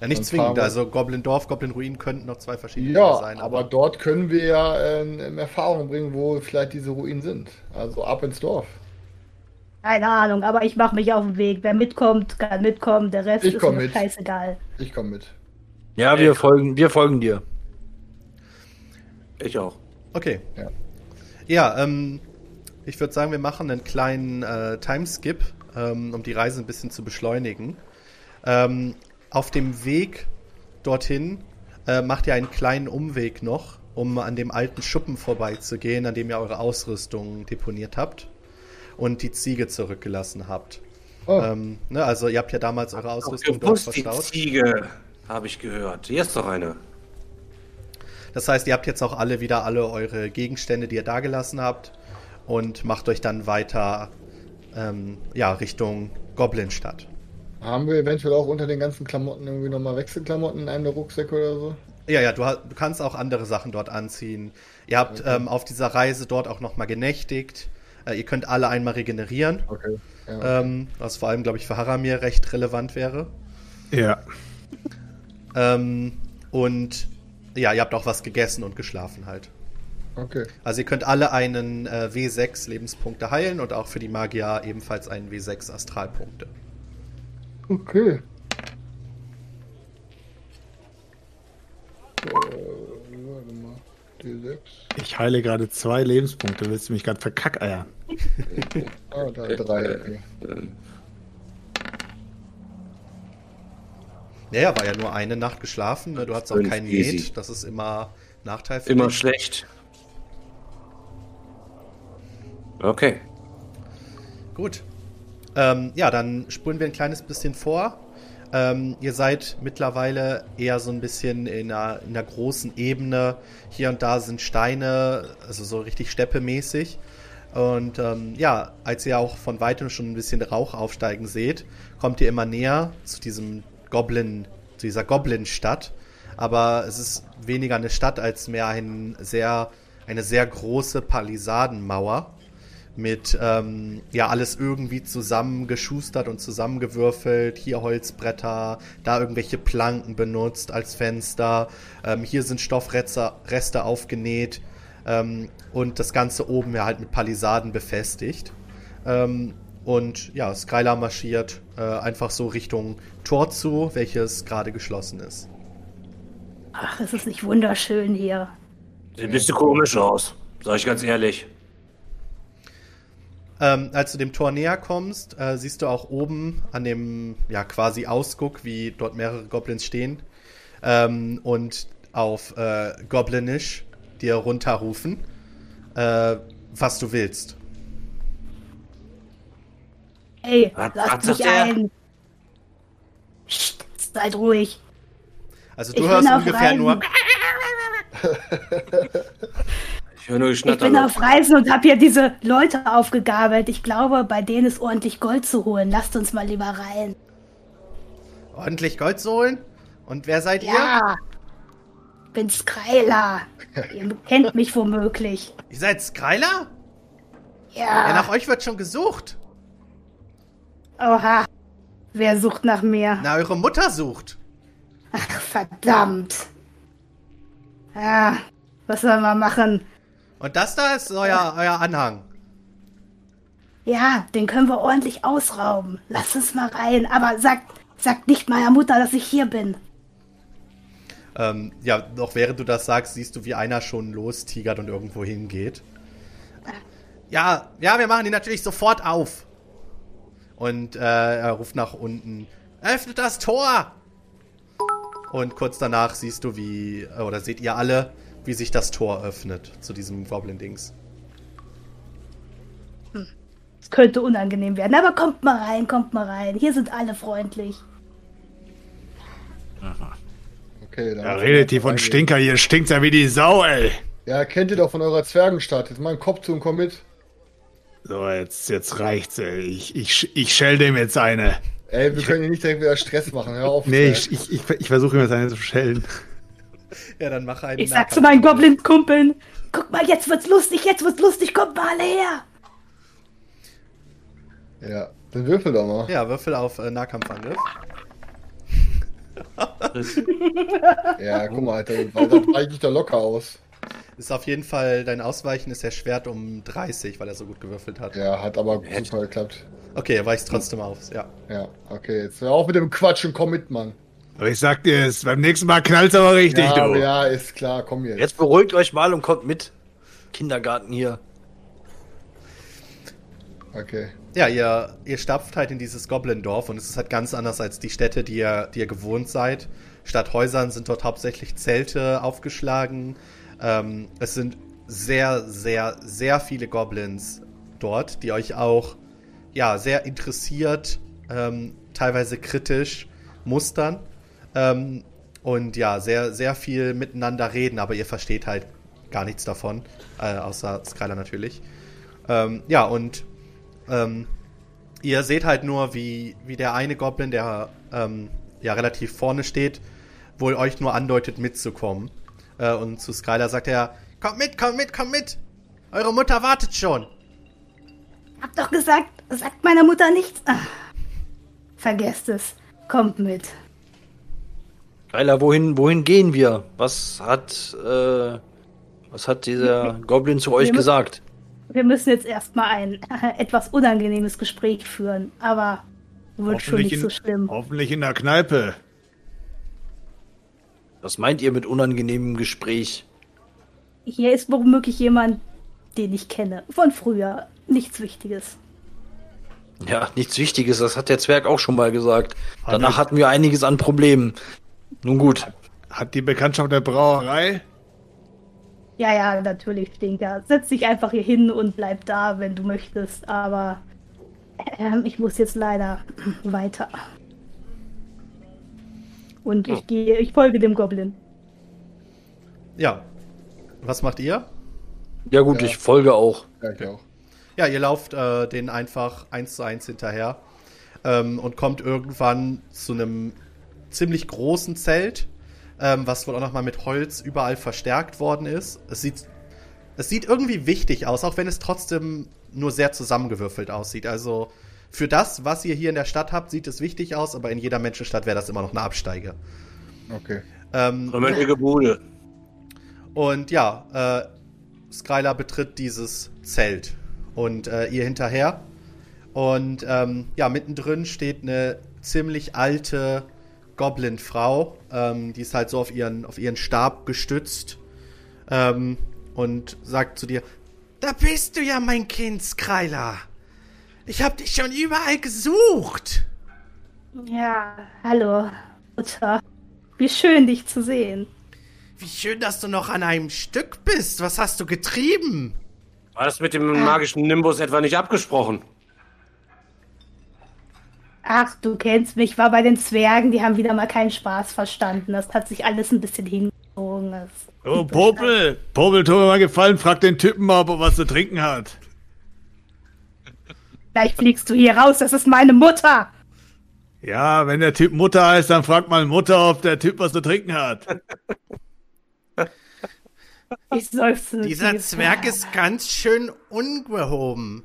Ja, nicht Dann zwingend, fahren wir- also Goblin-Dorf, Goblin-Ruinen könnten noch zwei verschiedene Ja, sein. aber dort können wir ja äh, in Erfahrung bringen, wo vielleicht diese Ruinen sind. Also ab ins Dorf. Keine Ahnung, aber ich mache mich auf den Weg. Wer mitkommt, kann mitkommen. Der Rest Ich ist mir mit. scheißegal. Ich komme mit. Ja, wir folgen, wir folgen dir. Ich auch. Okay. Ja. Ja, ähm, ich würde sagen, wir machen einen kleinen äh, Timeskip, ähm, um die Reise ein bisschen zu beschleunigen. Ähm, auf dem Weg dorthin äh, macht ihr einen kleinen Umweg noch, um an dem alten Schuppen vorbeizugehen, an dem ihr eure Ausrüstung deponiert habt und die Ziege zurückgelassen habt. Oh, Ähm, ne, also ihr habt ja damals eure Ausrüstung dort gewusst, die verstaut. Ziege, habe ich gehört. Hier ist doch eine. Das heißt, ihr habt jetzt auch alle wieder alle eure Gegenstände, die ihr da gelassen habt und macht euch dann weiter ähm, ja, Richtung Goblinstadt. Haben wir eventuell auch unter den ganzen Klamotten irgendwie nochmal Wechselklamotten in einem der Rucksäcke oder so? Ja, ja, du, du kannst auch andere Sachen dort anziehen. Ihr habt ähm, auf dieser Reise dort auch nochmal genächtigt. Äh, ihr könnt alle einmal regenerieren, Okay. Ja. ähm, was vor allem, glaube ich, für Haramir recht relevant wäre. Ja. Ähm, und ja, ihr habt auch was gegessen und geschlafen halt. Okay. Also ihr könnt alle einen äh, W6 Lebenspunkte heilen und auch für die Magier ebenfalls einen W6 Astralpunkte. Okay. Äh, warte mal. D6. Ich heile gerade zwei Lebenspunkte. Willst du mich gerade verkackeiern? Ah, da drei. Okay. Naja, war ja nur eine Nacht geschlafen. Ne? Du hattest auch keinen. Med. Das ist immer Nachteil für Immer dich. schlecht. Okay. Gut. Ähm, ja, dann spulen wir ein kleines bisschen vor. Ähm, ihr seid mittlerweile eher so ein bisschen in einer, in einer großen Ebene. Hier und da sind Steine, also so richtig steppemäßig. Und ähm, ja, als ihr auch von weitem schon ein bisschen Rauch aufsteigen seht, kommt ihr immer näher zu diesem Goblin, zu dieser Goblin-Stadt. Aber es ist weniger eine Stadt als mehr ein sehr, eine sehr große Palisadenmauer mit ähm, ja alles irgendwie zusammengeschustert und zusammengewürfelt. Hier Holzbretter, da irgendwelche Planken benutzt als Fenster. Ähm, hier sind Stoffreste Reste aufgenäht ähm, und das Ganze oben ja halt mit Palisaden befestigt. Ähm, und ja, Skylar marschiert äh, einfach so Richtung Tor zu, welches gerade geschlossen ist. Ach, es ist nicht wunderschön hier. Sieht ein bisschen komisch aus. Sag ich ganz ehrlich. Ähm, als du dem Tor näher kommst, äh, siehst du auch oben an dem ja quasi Ausguck, wie dort mehrere Goblins stehen ähm, und auf äh, Goblinisch dir runterrufen, äh, was du willst. Ey, Was- lasst was mich ein. Psst, seid ruhig. Also Ich du bin hörst ungefähr Reisen. nur. Ich höre nur Ich Geschnatter. bin auf Reisen und habe hier diese Leute aufgegabelt. Ich glaube, bei denen ist ordentlich Gold zu holen. Lasst uns mal lieber rein. ordentlich Gold zu holen. Und wer seid ihr? Ja. Ich bin Skylar. Ihr kennt mich womöglich. Ihr seid Skylar? Ja, Ja. nach euch wird schon gesucht. Oha. Wer sucht nach mir? Na, eure Mutter sucht. Ach, verdammt. Ja, was soll man machen? Und das da ist euer, euer Anhang. Ja, den können wir ordentlich ausrauben. Lass uns mal rein. Aber sagt, sagt nicht meiner Mutter, dass ich hier bin. Ähm, ja, noch während du das sagst, siehst du, wie einer schon lostigert und irgendwo hingeht. Ja, ja, wir machen die natürlich sofort auf. Und äh, er ruft nach unten: Öffnet das Tor! Und kurz danach siehst du, wie, oder seht ihr alle, wie sich das Tor öffnet zu diesem Goblin-Dings. Es könnte unangenehm werden, aber kommt mal rein, kommt mal rein. Hier sind alle freundlich. Okay, dann Ja, redet die von Stinker, hier stinkt's ja wie die Sau, ey. Ja, kennt ihr doch von eurer Zwergenstadt. Jetzt mal einen Kopf zu und komm mit. So, jetzt, jetzt reicht's, ey. Ich, ich, ich schell dem jetzt eine. Ey, wir können hier nicht direkt wieder Stress machen. Hör auf. Nee, ich, ich, ich, ich versuche ihm jetzt eine zu schellen. Ja, dann mach einen Ich sag zu meinen Goblin-Kumpeln, guck mal, jetzt wird's lustig, jetzt wird's lustig, kommt mal alle her. Ja, dann würfel doch mal. Ja, Würfel auf äh, Nahkampfangriff. Ja, guck mal, Alter. Weil das weiche ich da locker aus. Ist auf jeden Fall, dein Ausweichen ist erschwert um 30, weil er so gut gewürfelt hat. Ja, hat aber super geklappt. Okay, er weicht trotzdem auf, ja. Ja, okay, jetzt hör auf mit dem Quatsch und komm mit, Mann. Aber ich sag dir es, beim nächsten Mal knallt's aber richtig, ja, du. ja, ist klar, komm jetzt. Jetzt beruhigt euch mal und kommt mit. Kindergarten hier. Okay. Ja, ihr, ihr stapft halt in dieses Goblin-Dorf und es ist halt ganz anders als die Städte, die ihr, die ihr gewohnt seid. Statt Häusern sind dort hauptsächlich Zelte aufgeschlagen. Ähm, es sind sehr, sehr, sehr viele Goblins dort, die euch auch ja, sehr interessiert, ähm, teilweise kritisch mustern. Ähm, und ja, sehr, sehr viel miteinander reden, aber ihr versteht halt gar nichts davon, äh, außer Skylar natürlich. Ähm, ja, und ähm, ihr seht halt nur, wie, wie der eine Goblin, der ähm, ja relativ vorne steht, wohl euch nur andeutet mitzukommen. Äh, und zu Skylar sagt er, kommt mit, kommt mit, kommt mit! Eure Mutter wartet schon! Hab doch gesagt, sagt meiner Mutter nichts. Ach, vergesst es, kommt mit. Geiler, wohin, wohin gehen wir? Was hat, äh, was hat dieser Goblin zu euch Wir gesagt? Wir müssen jetzt erstmal ein äh, etwas unangenehmes Gespräch führen, aber wird schon nicht so in, schlimm. hoffentlich in der Kneipe. Was meint ihr mit unangenehmem Gespräch? Hier ist womöglich jemand, den ich kenne. Von früher. Nichts Wichtiges. Ja, nichts Wichtiges, das hat der Zwerg auch schon mal gesagt. Danach Hat- hatten wir einiges an Problemen. Nun gut. Hat die Bekanntschaft der Brauerei? Ja, ja, natürlich, Stinker. Setz dich einfach hier hin und bleib da, wenn du möchtest. Aber ähm, ich muss jetzt leider weiter. Und ich gehe, ich folge dem Goblin. Ja. Was macht ihr? Ja gut, Ja. ich folge auch. Ja, ich auch. Ja, ihr lauft äh, den einfach eins zu eins hinterher ähm, und kommt irgendwann zu einem ziemlich großen Zelt, ähm, was wohl auch nochmal mit Holz überall verstärkt worden ist. Es sieht, es sieht irgendwie wichtig aus, auch wenn es trotzdem nur sehr zusammengewürfelt aussieht. Also für das, was ihr hier in der Stadt habt, sieht es wichtig aus, aber in jeder Menschenstadt wäre das immer noch eine Absteige. Okay. Ähm, Vernünftige Bude. und ja, äh, Skylar betritt dieses Zelt und äh, ihr hinterher. Und ähm, ja, mittendrin steht eine ziemlich alte Goblin-Frau. Ähm, die ist halt so auf ihren, auf ihren Stab gestützt ähm, und sagt zu dir: Da bist du ja, mein Kind, Skylar. Ich hab dich schon überall gesucht. Ja, hallo, Mutter. Wie schön, dich zu sehen. Wie schön, dass du noch an einem Stück bist. Was hast du getrieben? War das mit dem magischen Nimbus etwa nicht abgesprochen? Ach, du kennst mich, war bei den Zwergen, die haben wieder mal keinen Spaß verstanden. Das hat sich alles ein bisschen hingezogen. Oh, Popel! Popel, tu mir mal gefallen, frag den Typen mal, ob er was zu trinken hat. Gleich fliegst du hier raus, das ist meine Mutter. Ja, wenn der Typ Mutter heißt, dann frag mal Mutter, ob der Typ was zu trinken hat. Ich seufze. Dieser. Zwerg ist ganz schön ungehoben.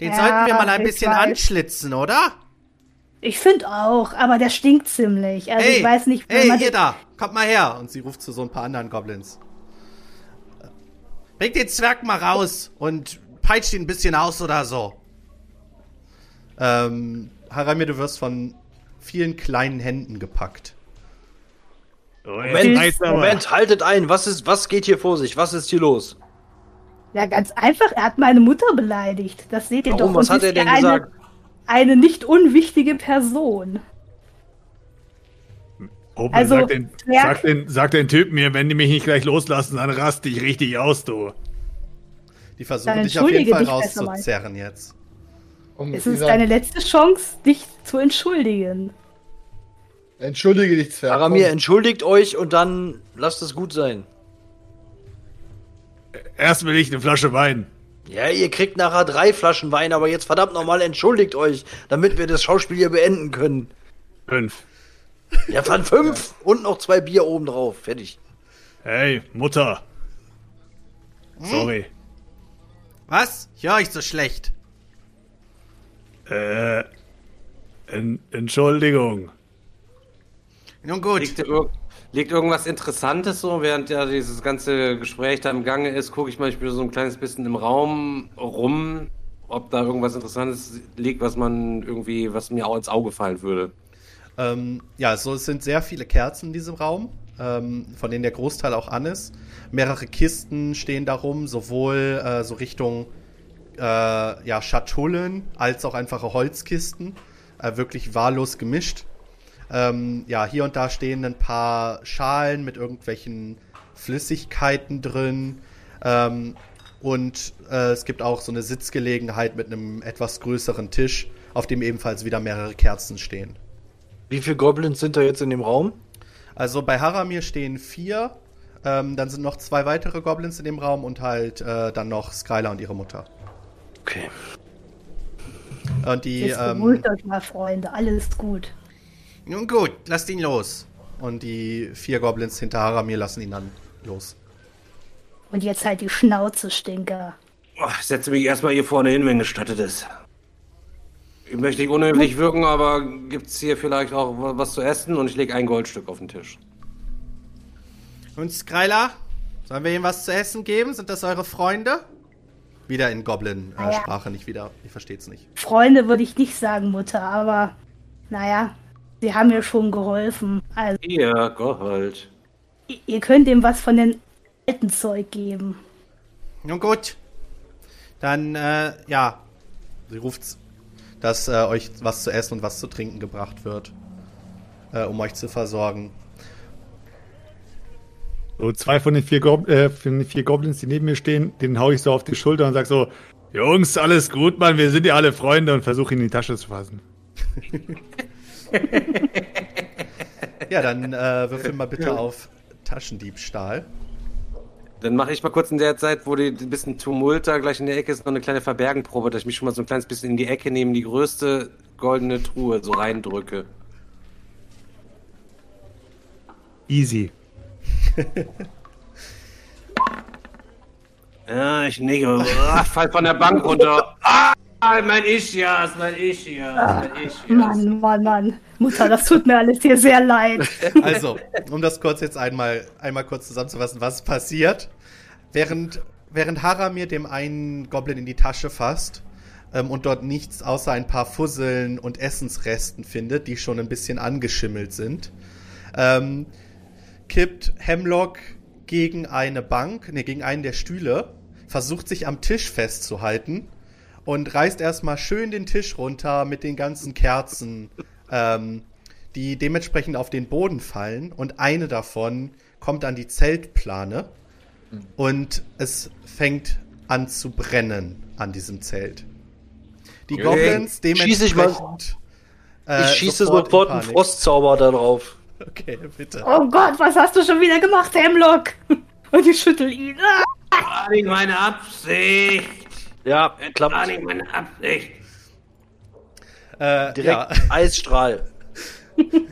Den Ja, sollten wir mal ein bisschen weiß. anschlitzen, oder? Ich finde auch, aber der stinkt ziemlich. Also Hey, ich weiß nicht, hey, man ihr da, kommt mal her. Und sie ruft zu so ein paar anderen Goblins. Bringt den Zwerg mal raus und peitscht ihn ein bisschen aus oder so. Ähm, Haramir, du wirst von vielen kleinen Händen gepackt. Moment. Moment, haltet ein. Was ist, was geht hier vor sich? Was ist hier los? Ja, ganz einfach, er hat meine Mutter beleidigt. Das seht ihr Warum? doch. Was Und hat er denn eine, gesagt? Eine nicht unwichtige Person. Popel, Also, sag, den, Zwerg- sag, den, sag den Typen mir, wenn die mich nicht gleich loslassen, dann rast ich richtig aus, du. Die versuchen Dann dich auf jeden entschuldige Fall rauszuzerren jetzt. Komm, Es ist deine letzte Chance, dich zu entschuldigen. Entschuldige dich, Zwerg. Aramir, entschuldigt euch und dann lasst es gut sein. Erst will ich eine Flasche Wein. Ja, ihr kriegt nachher drei Flaschen Wein, aber jetzt verdammt nochmal entschuldigt euch, damit wir das Schauspiel hier beenden können. Fünf. Ja, dann fünf und noch zwei Bier oben drauf. Fertig. Hey, Mutter. Sorry. Was? Ich höre euch so schlecht. Äh. En Entschuldigung. Nun gut. Liegt, ir liegt irgendwas Interessantes so, während ja dieses ganze Gespräch da im Gange ist, gucke ich manchmal so ein kleines bisschen im Raum rum, ob da irgendwas Interessantes liegt, was man irgendwie, was mir auch ins Auge fallen würde. Ähm, ja, so es sind sehr viele Kerzen in diesem Raum, ähm, von denen der Großteil auch an ist. Mehrere Kisten stehen darum, sowohl äh, so Richtung äh, ja, Schatullen als auch einfache Holzkisten. Äh, wirklich wahllos gemischt. Ähm, ja, hier und da stehen ein paar Schalen mit irgendwelchen Flüssigkeiten drin. Ähm, und äh, es gibt auch so eine Sitzgelegenheit mit einem etwas größeren Tisch, auf dem ebenfalls wieder mehrere Kerzen stehen. Wie viele Goblins sind da jetzt in dem Raum? Also bei Haramir stehen vier. Ähm, dann sind noch zwei weitere Goblins in dem Raum und halt äh, dann noch Skylar und ihre Mutter. Okay. Und die, Jetzt ähm, euch mal, Freunde. Alles ist gut. Nun gut, lasst ihn los. Und die vier Goblins hinter Haramir lassen ihn dann los. Und jetzt halt die Schnauze, Stinker. Oh, ich setze mich erstmal hier vorne hin, wenn gestattet ist. Ich möchte nicht unhöflich wirken, aber gibt's hier vielleicht auch wa- was zu essen und ich lege ein Goldstück auf den Tisch. Und Skylar, sollen wir ihm was zu essen geben? Sind das eure Freunde? Wieder in Ah, Goblin-Sprache, nicht wieder. Ich versteht's nicht. Freunde würde ich nicht sagen, Mutter, aber naja, sie haben mir schon geholfen. Also, Hier, Gold. ihr könnt ihm was von dem alten Zeug geben. Nun gut. Dann, äh, ja. Sie ruft, dass äh, euch was zu essen und was zu trinken gebracht wird. Äh, um euch zu versorgen. So zwei von den vier, Gob äh, von den vier Goblins, die neben mir stehen, den hau ich so auf die Schulter und sag so: Jungs, alles gut, Mann, wir sind ja alle Freunde und versuche ihn in die Tasche zu fassen. Ja, dann äh, würfel mal bitte auf Taschendiebstahl. Dann mache ich mal kurz in der Zeit, wo die ein bisschen Tumult da gleich in der Ecke ist, noch eine kleine Verbergenprobe, dass ich mich schon mal so ein kleines bisschen in die Ecke neben die größte goldene Truhe so reindrücke. Easy. Ja, ich nicht. Ah, fall von der Bank runter. Ah, mein Ischias, mein Ischias, mein Ischias. Mann, Mann, Mann. Mutter, das tut mir alles hier sehr leid. Also, um das kurz jetzt einmal, einmal kurz zusammenzufassen, was passiert. Während, während Haramir dem einen Goblin in die Tasche fasst ähm, und dort nichts außer ein paar Fusseln und Essensresten findet, die schon ein bisschen angeschimmelt sind, ähm, kippt Hemlock gegen eine Bank, ne, gegen einen der Stühle, versucht sich am Tisch festzuhalten und reißt erstmal schön den Tisch runter mit den ganzen Kerzen, ähm, die dementsprechend auf den Boden fallen und eine davon kommt an die Zeltplane und es fängt an zu brennen an diesem Zelt. Die Okay. Goblins Schieß ich mal- dementsprechend. äh, Ich schieße sofort sofort in einen. Frostzauber da drauf. Okay, bitte. Oh Gott, was hast du schon wieder gemacht, Hemlock? Und ich schüttel ihn. Ah! War nicht meine Absicht. Ja, War klappt. nicht meine Absicht. Äh, Direkt ja. Eisstrahl.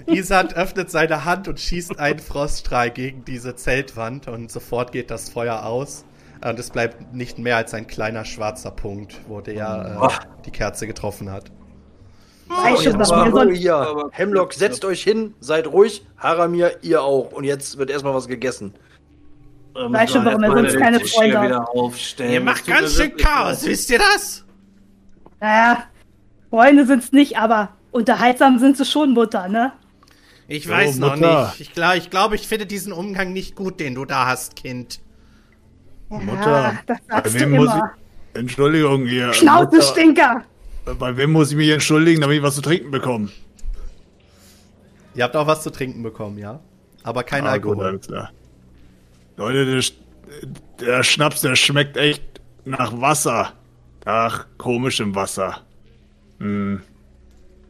Isand öffnet seine Hand und schießt einen Froststrahl gegen diese Zeltwand und sofort geht das Feuer aus. Und es bleibt nicht mehr als ein kleiner schwarzer Punkt, wo der äh, die Kerze getroffen hat. Weißt du, jetzt was sonst hier. aber- Hemlock, setzt euch hin, seid ruhig. Haramir, ihr auch. Und jetzt wird erstmal was gegessen. Weißt du, warum er sonst keine Freunde hat? aufstellen. Ihr Das macht ganz schön Chaos, wisst ihr das? Naja, Freunde sind's nicht, aber unterhaltsam sind sie schon, Mutter, ne? Ich So, weiß noch Mutter. nicht. Ich glaube, ich, glaub, ich finde diesen Umgang nicht gut, den du da hast, Kind. Mutter, Ja, das bei sagst du wem muss immer. ich. Entschuldigung, ihr. Schnauze, Mutter, Stinker! Bei wem muss ich mich entschuldigen, damit ich was zu trinken bekomme? Ihr habt auch was zu trinken bekommen, ja? Aber kein Ah, gut, Alkohol. alles klar. Leute, der, Sch- der Schnaps, der schmeckt echt nach Wasser. Nach komischem Wasser. Hm.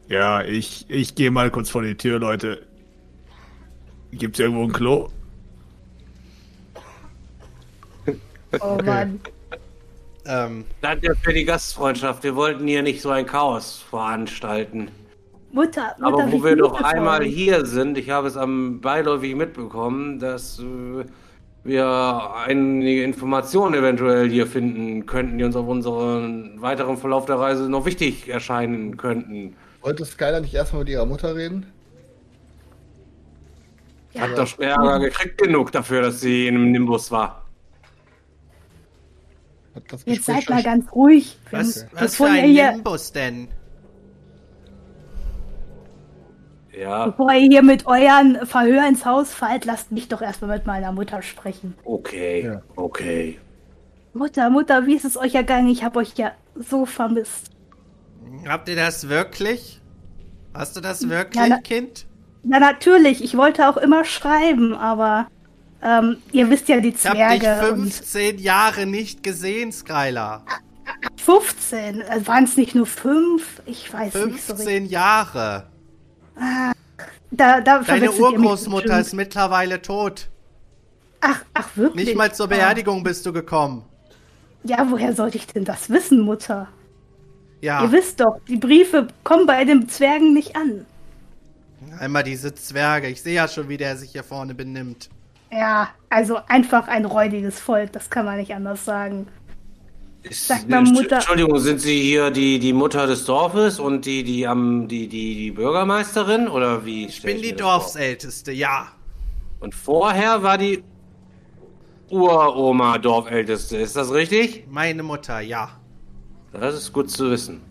Ja, ich, ich gehe mal kurz vor die Tür, Leute. Gibt's irgendwo ein Klo? Oh Mann. Ähm, Danke für die Gastfreundschaft. Wir wollten hier nicht so ein Chaos veranstalten. Mutter, Mutter, Aber wo wir doch liebevoll. einmal hier sind, ich habe es am beiläufig mitbekommen, dass äh, wir einige Informationen eventuell hier finden könnten, die uns auf unseren weiteren Verlauf der Reise noch wichtig erscheinen könnten. Wollte Skylar nicht erstmal mit ihrer Mutter reden? Ja. Hat doch schon Ärger gekriegt genug dafür, dass sie in einem Nimbus war. Hat das Jetzt seid mal ganz ruhig. Was, was für ein hier, Nimbus denn? Ja, bevor ihr hier mit euren Verhör ins Haus fallt, lasst mich doch erstmal mit meiner Mutter sprechen. okay, Ja. okay. Mutter, Mutter, wie ist es euch ergangen? Ich habe euch ja so vermisst. Habt ihr das wirklich? Hast du das wirklich, Ja, na- Kind? Na natürlich, ich wollte auch immer schreiben, aber ähm, ihr wisst ja die Ich hab dich Zwerge und 15 Jahre nicht gesehen, Skylar. 15. Waren es nicht nur fünf? Ich weiß nicht so richtig. 15 Jahre. Da, da Deine Urgroßmutter ist mittlerweile tot. Ach, ach wirklich? Nicht mal zur Ah. Beerdigung bist du gekommen. Ja, woher sollte ich denn das wissen, Mutter? Ja, Ihr wisst doch, die Briefe kommen bei den Zwergen nicht an. einmal diese Zwerge. Ich sehe ja schon, wie der sich hier vorne benimmt. Ja, also einfach ein räudiges Volk, das kann man nicht anders sagen. Ist, Sagt mal, Mutter- Entschuldigung, sind Sie hier die, die Mutter des Dorfes und die, die, am die, die, die Bürgermeisterin? Oder wie? Ich bin die Dorfsälteste, ja. Und vorher war die Uroma Dorfälteste. Ist das richtig? Meine Mutter, ja. Das ist gut zu wissen.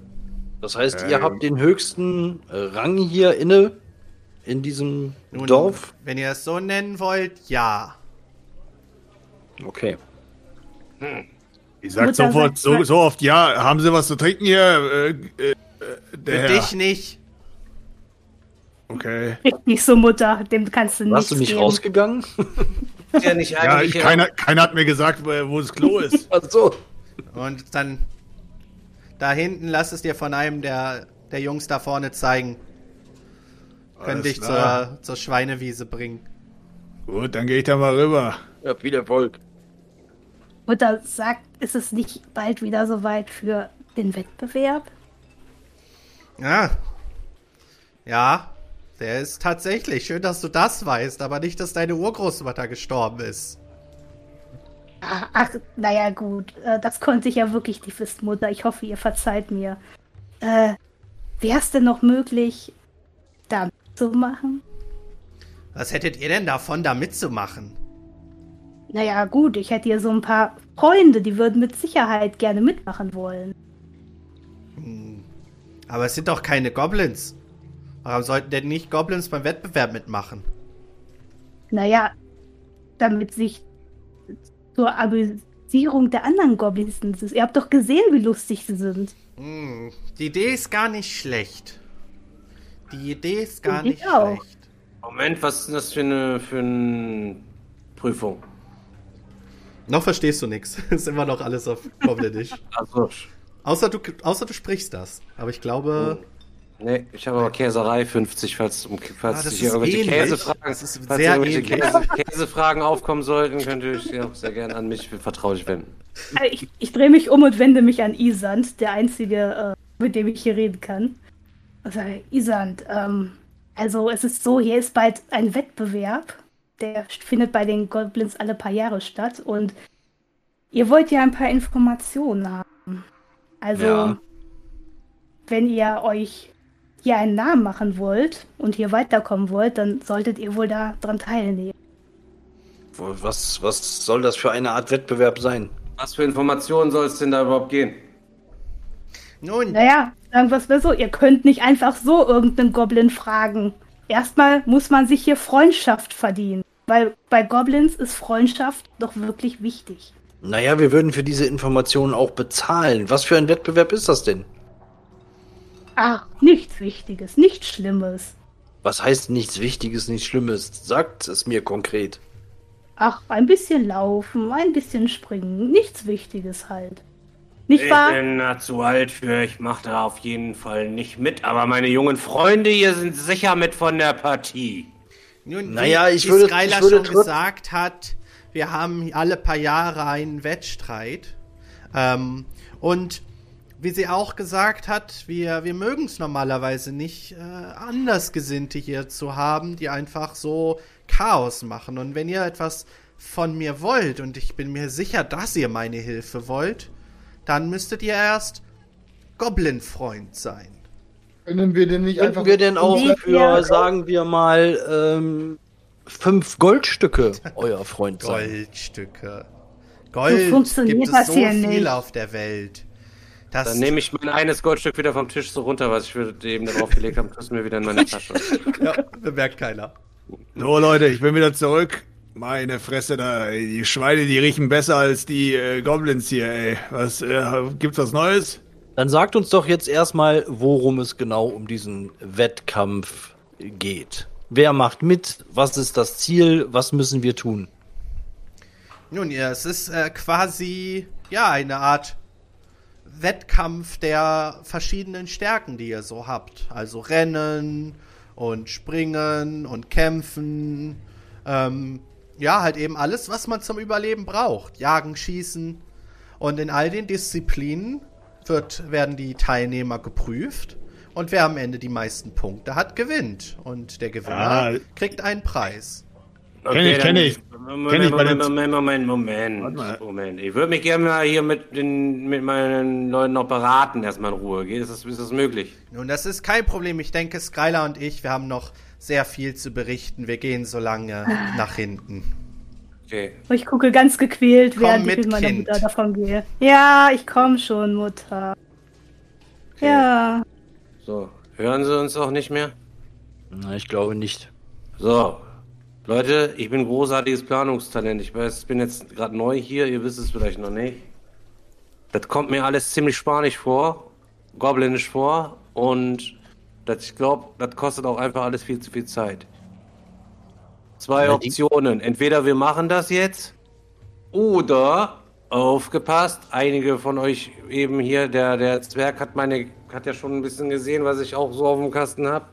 Das heißt, Ähm. ihr habt den höchsten Rang hier inne in diesem Dorf. Wenn ihr es so nennen wollt, ja. Okay. Ich sag Mutter sofort sagt- so, so oft, ja, haben Sie was zu trinken hier? Äh, äh, der Für Herr. dich nicht. Okay. Nicht so, Mutter, dem kannst du nicht. Warst du nicht rausgegangen? Ist ja nicht Ja, eigentlich. ich, keiner, keiner hat mir gesagt, wo, wo das Klo ist. Ach so. Und dann da hinten lass es dir von einem der, der Jungs da vorne zeigen. Können dich zur, zur Schweinewiese bringen. Gut, dann gehe ich da mal rüber. Ja, viel Erfolg. Mutter sagt, ist es nicht bald wieder soweit für den Wettbewerb? Ja. Ja, der ist tatsächlich. Schön, dass du das weißt, aber nicht, dass deine Urgroßmutter gestorben ist. Ach, naja, gut. Äh, das konnte ich ja wirklich wissen, Mutter. Ich hoffe, ihr verzeiht mir. Äh, wäre es denn noch möglich, da zu machen? Was hättet ihr denn davon, da mitzumachen? Naja, gut, ich hätte hier so ein paar Freunde, die würden mit Sicherheit gerne mitmachen wollen. Aber es sind doch keine Goblins. Warum sollten denn nicht Goblins beim Wettbewerb mitmachen? Naja, damit sich zur Amüsierung der anderen Goblins. Ihr habt doch gesehen, wie lustig sie sind. Hm, die Idee ist gar nicht schlecht. Die Idee ist gar ich nicht auch. schlecht. Moment, was ist denn das für eine, für eine Prüfung? Noch verstehst du nichts. Ist immer noch alles auf Goblinisch. Also, außer, du, außer du sprichst das. Aber ich glaube, nee, ich habe aber Käserei 50, falls, um, falls Ah, hier irgendwelche. Käsefragen, Das ist falls sehr irgendwelche. Käse, Käsefragen aufkommen sollten, könnt ihr euch auch sehr gerne an mich vertraulich wenden. Äh, Ich, ich drehe mich um und wende mich an Isand, der einzige, äh, mit dem ich hier reden kann. Also, Isand, ähm, also es ist so, hier ist bald ein Wettbewerb. Der findet bei den Goblins alle paar Jahre statt und ihr wollt ja ein paar Informationen haben. Also, Ja. wenn ihr euch hier einen Namen machen wollt und hier weiterkommen wollt, dann solltet ihr wohl da dran teilnehmen. Was, was soll das für eine Art Wettbewerb sein? Was für Informationen soll es denn da überhaupt gehen? nun, Naja, sagen wir es mal so, ihr könnt nicht einfach so irgendeinen Goblin fragen. Erstmal muss man sich hier Freundschaft verdienen. Weil bei Goblins ist Freundschaft doch wirklich wichtig. Naja, wir würden für diese Informationen auch bezahlen. Was für ein Wettbewerb ist das denn? Ach, nichts Wichtiges, nichts Schlimmes. Was heißt nichts Wichtiges, nichts Schlimmes? Sagt es mir konkret. Ach, ein bisschen laufen, ein bisschen springen, nichts Wichtiges halt. Nicht Ich wahr? bin da zu alt für, ich mache da auf jeden Fall nicht mit, aber meine jungen Freunde hier sind sicher mit von der Partie. Nun, Naja, ich würde- Skylar ich würde schon gesagt hat, wir haben alle paar Jahre einen Wettstreit. Ähm, und wie sie auch gesagt hat, wir, wir mögen es normalerweise nicht, äh, Andersgesinnte hier zu haben, die einfach so Chaos machen. Und wenn ihr etwas von mir wollt, und ich bin mir sicher, dass ihr meine Hilfe wollt, dann müsstet ihr erst Goblin-Freund sein. Können wir denn nicht einfach. Könnten wir denn auch für, sagen wir mal, ähm, fünf Goldstücke euer Freund sein? Goldstücke. Gold funktioniert gibt es das so hier viel nicht. auf der Welt. Das Dann nehme ich mein eines Goldstück wieder vom Tisch so runter, was ich für eben darauf gelegt habe, tust mir wieder in meine Tasche. ja, bemerkt keiner. So, Leute, ich bin wieder zurück. Meine Fresse da, ey, die Schweine, die riechen besser als die äh, Goblins hier, ey. Was, äh, gibt's was Neues? Dann sagt uns doch jetzt erstmal, worum es genau um diesen Wettkampf geht. Wer macht mit? Was ist das Ziel? Was müssen wir tun? Nun ja, es ist äh, quasi ja eine Art Wettkampf der verschiedenen Stärken, die ihr so habt. Also Rennen und Springen und Kämpfen. Ähm, ja, halt eben alles, was man zum Überleben braucht. Jagen, Schießen. Und in all den Disziplinen wird, werden die Teilnehmer geprüft. Und wer am Ende die meisten Punkte hat, gewinnt. Und der Gewinner Ah. kriegt einen Preis. Kenn ich, kenn ich. Moment, Kenn ich Moment, Moment, Moment. Moment, Moment. Ich würde mich gerne mal hier mit, den, mit meinen Leuten noch beraten, erstmal in Ruhe. Geht? Ist das, ist das möglich? Nun, das ist kein Problem. Ich denke, Skylar und ich, wir haben noch sehr viel zu berichten. Wir gehen so lange nach hinten. Okay. Ich gucke ganz gequält, Komm während mit, ich mit meiner Kind. Mutter davon gehe. Ja, ich komme schon, Mutter. Ja. So, hören Sie uns auch nicht mehr? Na, ich glaube nicht. So, Leute, ich bin großartiges Planungstalent. Ich weiß, ich bin jetzt gerade neu hier, ihr wisst es vielleicht noch nicht. Das kommt mir alles ziemlich spanisch vor, goblinisch vor und das, ich glaube, das kostet auch einfach alles viel zu viel Zeit. Zwei Optionen. Entweder wir machen das jetzt oder aufgepasst. Einige von euch eben hier, der, der Zwerg hat meine, hat ja schon ein bisschen gesehen, was ich auch so auf dem Kasten habe.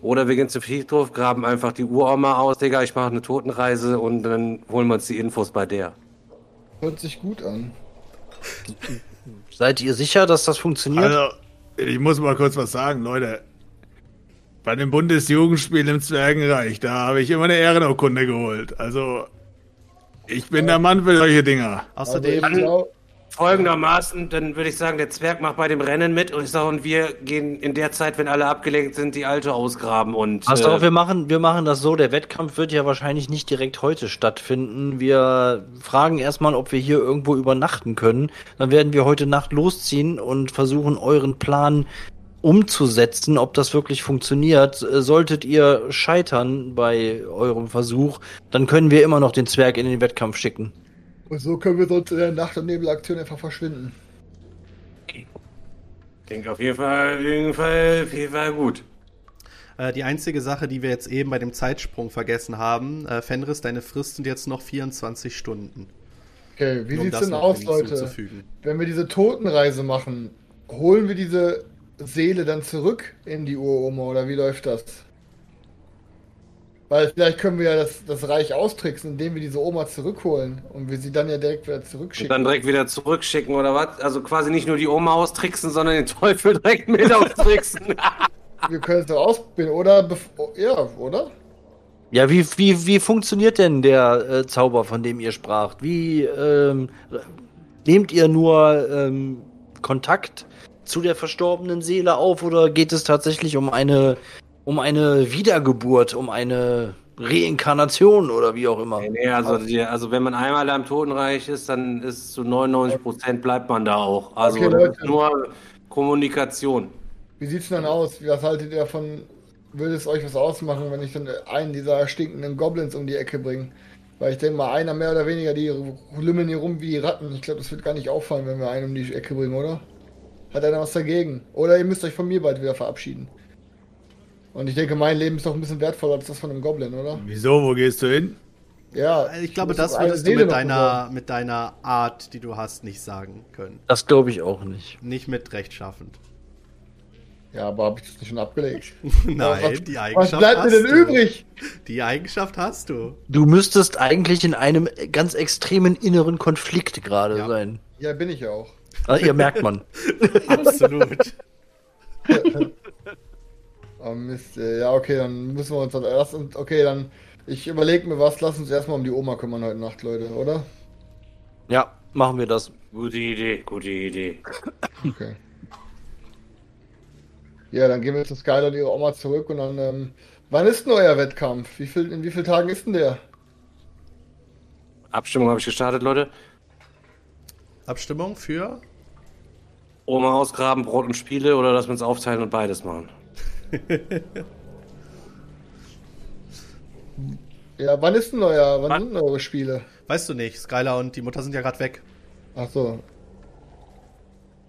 Oder wir gehen zum Friedhof, graben einfach die Uroma aus, Digga, ich mache eine Totenreise und dann holen wir uns die Infos bei der. Hört sich gut an. Seid ihr sicher, dass das funktioniert? Also, ich muss mal kurz was sagen, Leute. Bei dem Bundesjugendspiel im Zwergenreich, da habe ich immer eine Ehrenurkunde geholt. Also, ich bin der Mann für solche Dinger. Außerdem, Also Folgendermaßen, dann würde ich sagen, der Zwerg macht bei dem Rennen mit und ich sage, und wir gehen in der Zeit, wenn alle abgelenkt sind, die Alte ausgraben und. Pass äh, auf, wir machen, wir machen das so. Der Wettkampf wird ja wahrscheinlich nicht direkt heute stattfinden. Wir fragen erstmal, ob wir hier irgendwo übernachten können. Dann werden wir heute Nacht losziehen und versuchen, euren Plan umzusetzen, ob das wirklich funktioniert. Äh, Solltet ihr scheitern bei eurem Versuch, dann können wir immer noch den Zwerg in den Wettkampf schicken. und so können wir sonst in der Nacht- und Nebelaktion einfach verschwinden. Klingt auf jeden Fall, auf jeden Fall, auf jeden Fall gut. äh, die einzige Sache, die wir jetzt eben bei dem Zeitsprung vergessen haben, äh, Fenris, deine Frist sind jetzt noch 24 Stunden. Okay, wie Um sieht's denn aus, Leute? Wenn wir diese Totenreise machen, holen wir diese Seele dann zurück in die Uroma oder wie läuft das? Weil vielleicht können wir ja das, das Reich austricksen, indem wir diese Oma zurückholen und wir sie dann ja direkt wieder Und zurückschicken. dann direkt wieder zurückschicken oder was? Also quasi nicht nur die Oma austricksen, sondern den Teufel direkt mit austricksen. Wir können es doch ausprobieren, oder? Bef ja, oder? Ja, wie, wie, wie funktioniert denn der äh, Zauber, von dem ihr spracht? Wie ähm, nehmt ihr nur ähm, Kontakt zu der verstorbenen Seele auf oder geht es tatsächlich um eine um eine Wiedergeburt, um eine Reinkarnation oder wie auch immer? Nee, nee, also, die, also wenn man einmal da im Totenreich ist, dann ist zu 99 Prozent bleibt man da auch. Also Okay, nur Kommunikation. Wie sieht's denn dann aus? Was haltet ihr davon? Würde es euch was ausmachen, wenn ich dann einen dieser stinkenden Goblins um die Ecke bringe? Weil ich denke mal, einer mehr oder weniger, die lümmeln hier rum wie die Ratten. Ich glaube, das wird gar nicht auffallen, wenn wir einen um die Ecke bringen, oder? Hat einer was dagegen? Oder ihr müsst euch von mir bald wieder verabschieden. Und ich denke, mein Leben ist doch ein bisschen wertvoller als das von einem Goblin, oder? Wieso, wo gehst du hin? Ja. Ich glaube, das würdest du mit deiner, mit deiner Art, die du hast, nicht sagen können. Das glaube ich auch nicht. Nicht mit rechtschaffend. Ja, aber habe ich das nicht schon abgelegt? Nein, was, die was Eigenschaft bleibt mir denn du. übrig? Die Eigenschaft hast du. Du müsstest eigentlich in einem ganz extremen inneren Konflikt gerade Ja. sein. Ja, bin ich ja auch. Also, ihr merkt man. Absolut. Oh Mist, ja, okay, dann müssen wir uns dann erst. Okay, dann. Ich überlege mir was, lass uns erstmal um die Oma kümmern heute Nacht, Leute, oder? Ja, machen wir das. Gute Idee, gute Idee. Okay. Ja, dann gehen wir zu Skyler und ihre Oma zurück und dann. Ähm, wann ist denn euer Wettkampf? Wie viel, in wie vielen Tagen ist denn der? Abstimmung habe ich gestartet, Leute. Abstimmung für? Oma ausgraben, Brot und Spiele oder dass wir uns aufteilen und beides machen. Ja, wann ist denn euer, wann Wann? sind denn eure Spiele? Weißt du nicht, Skylar und die Mutter sind ja gerade weg. Ach so,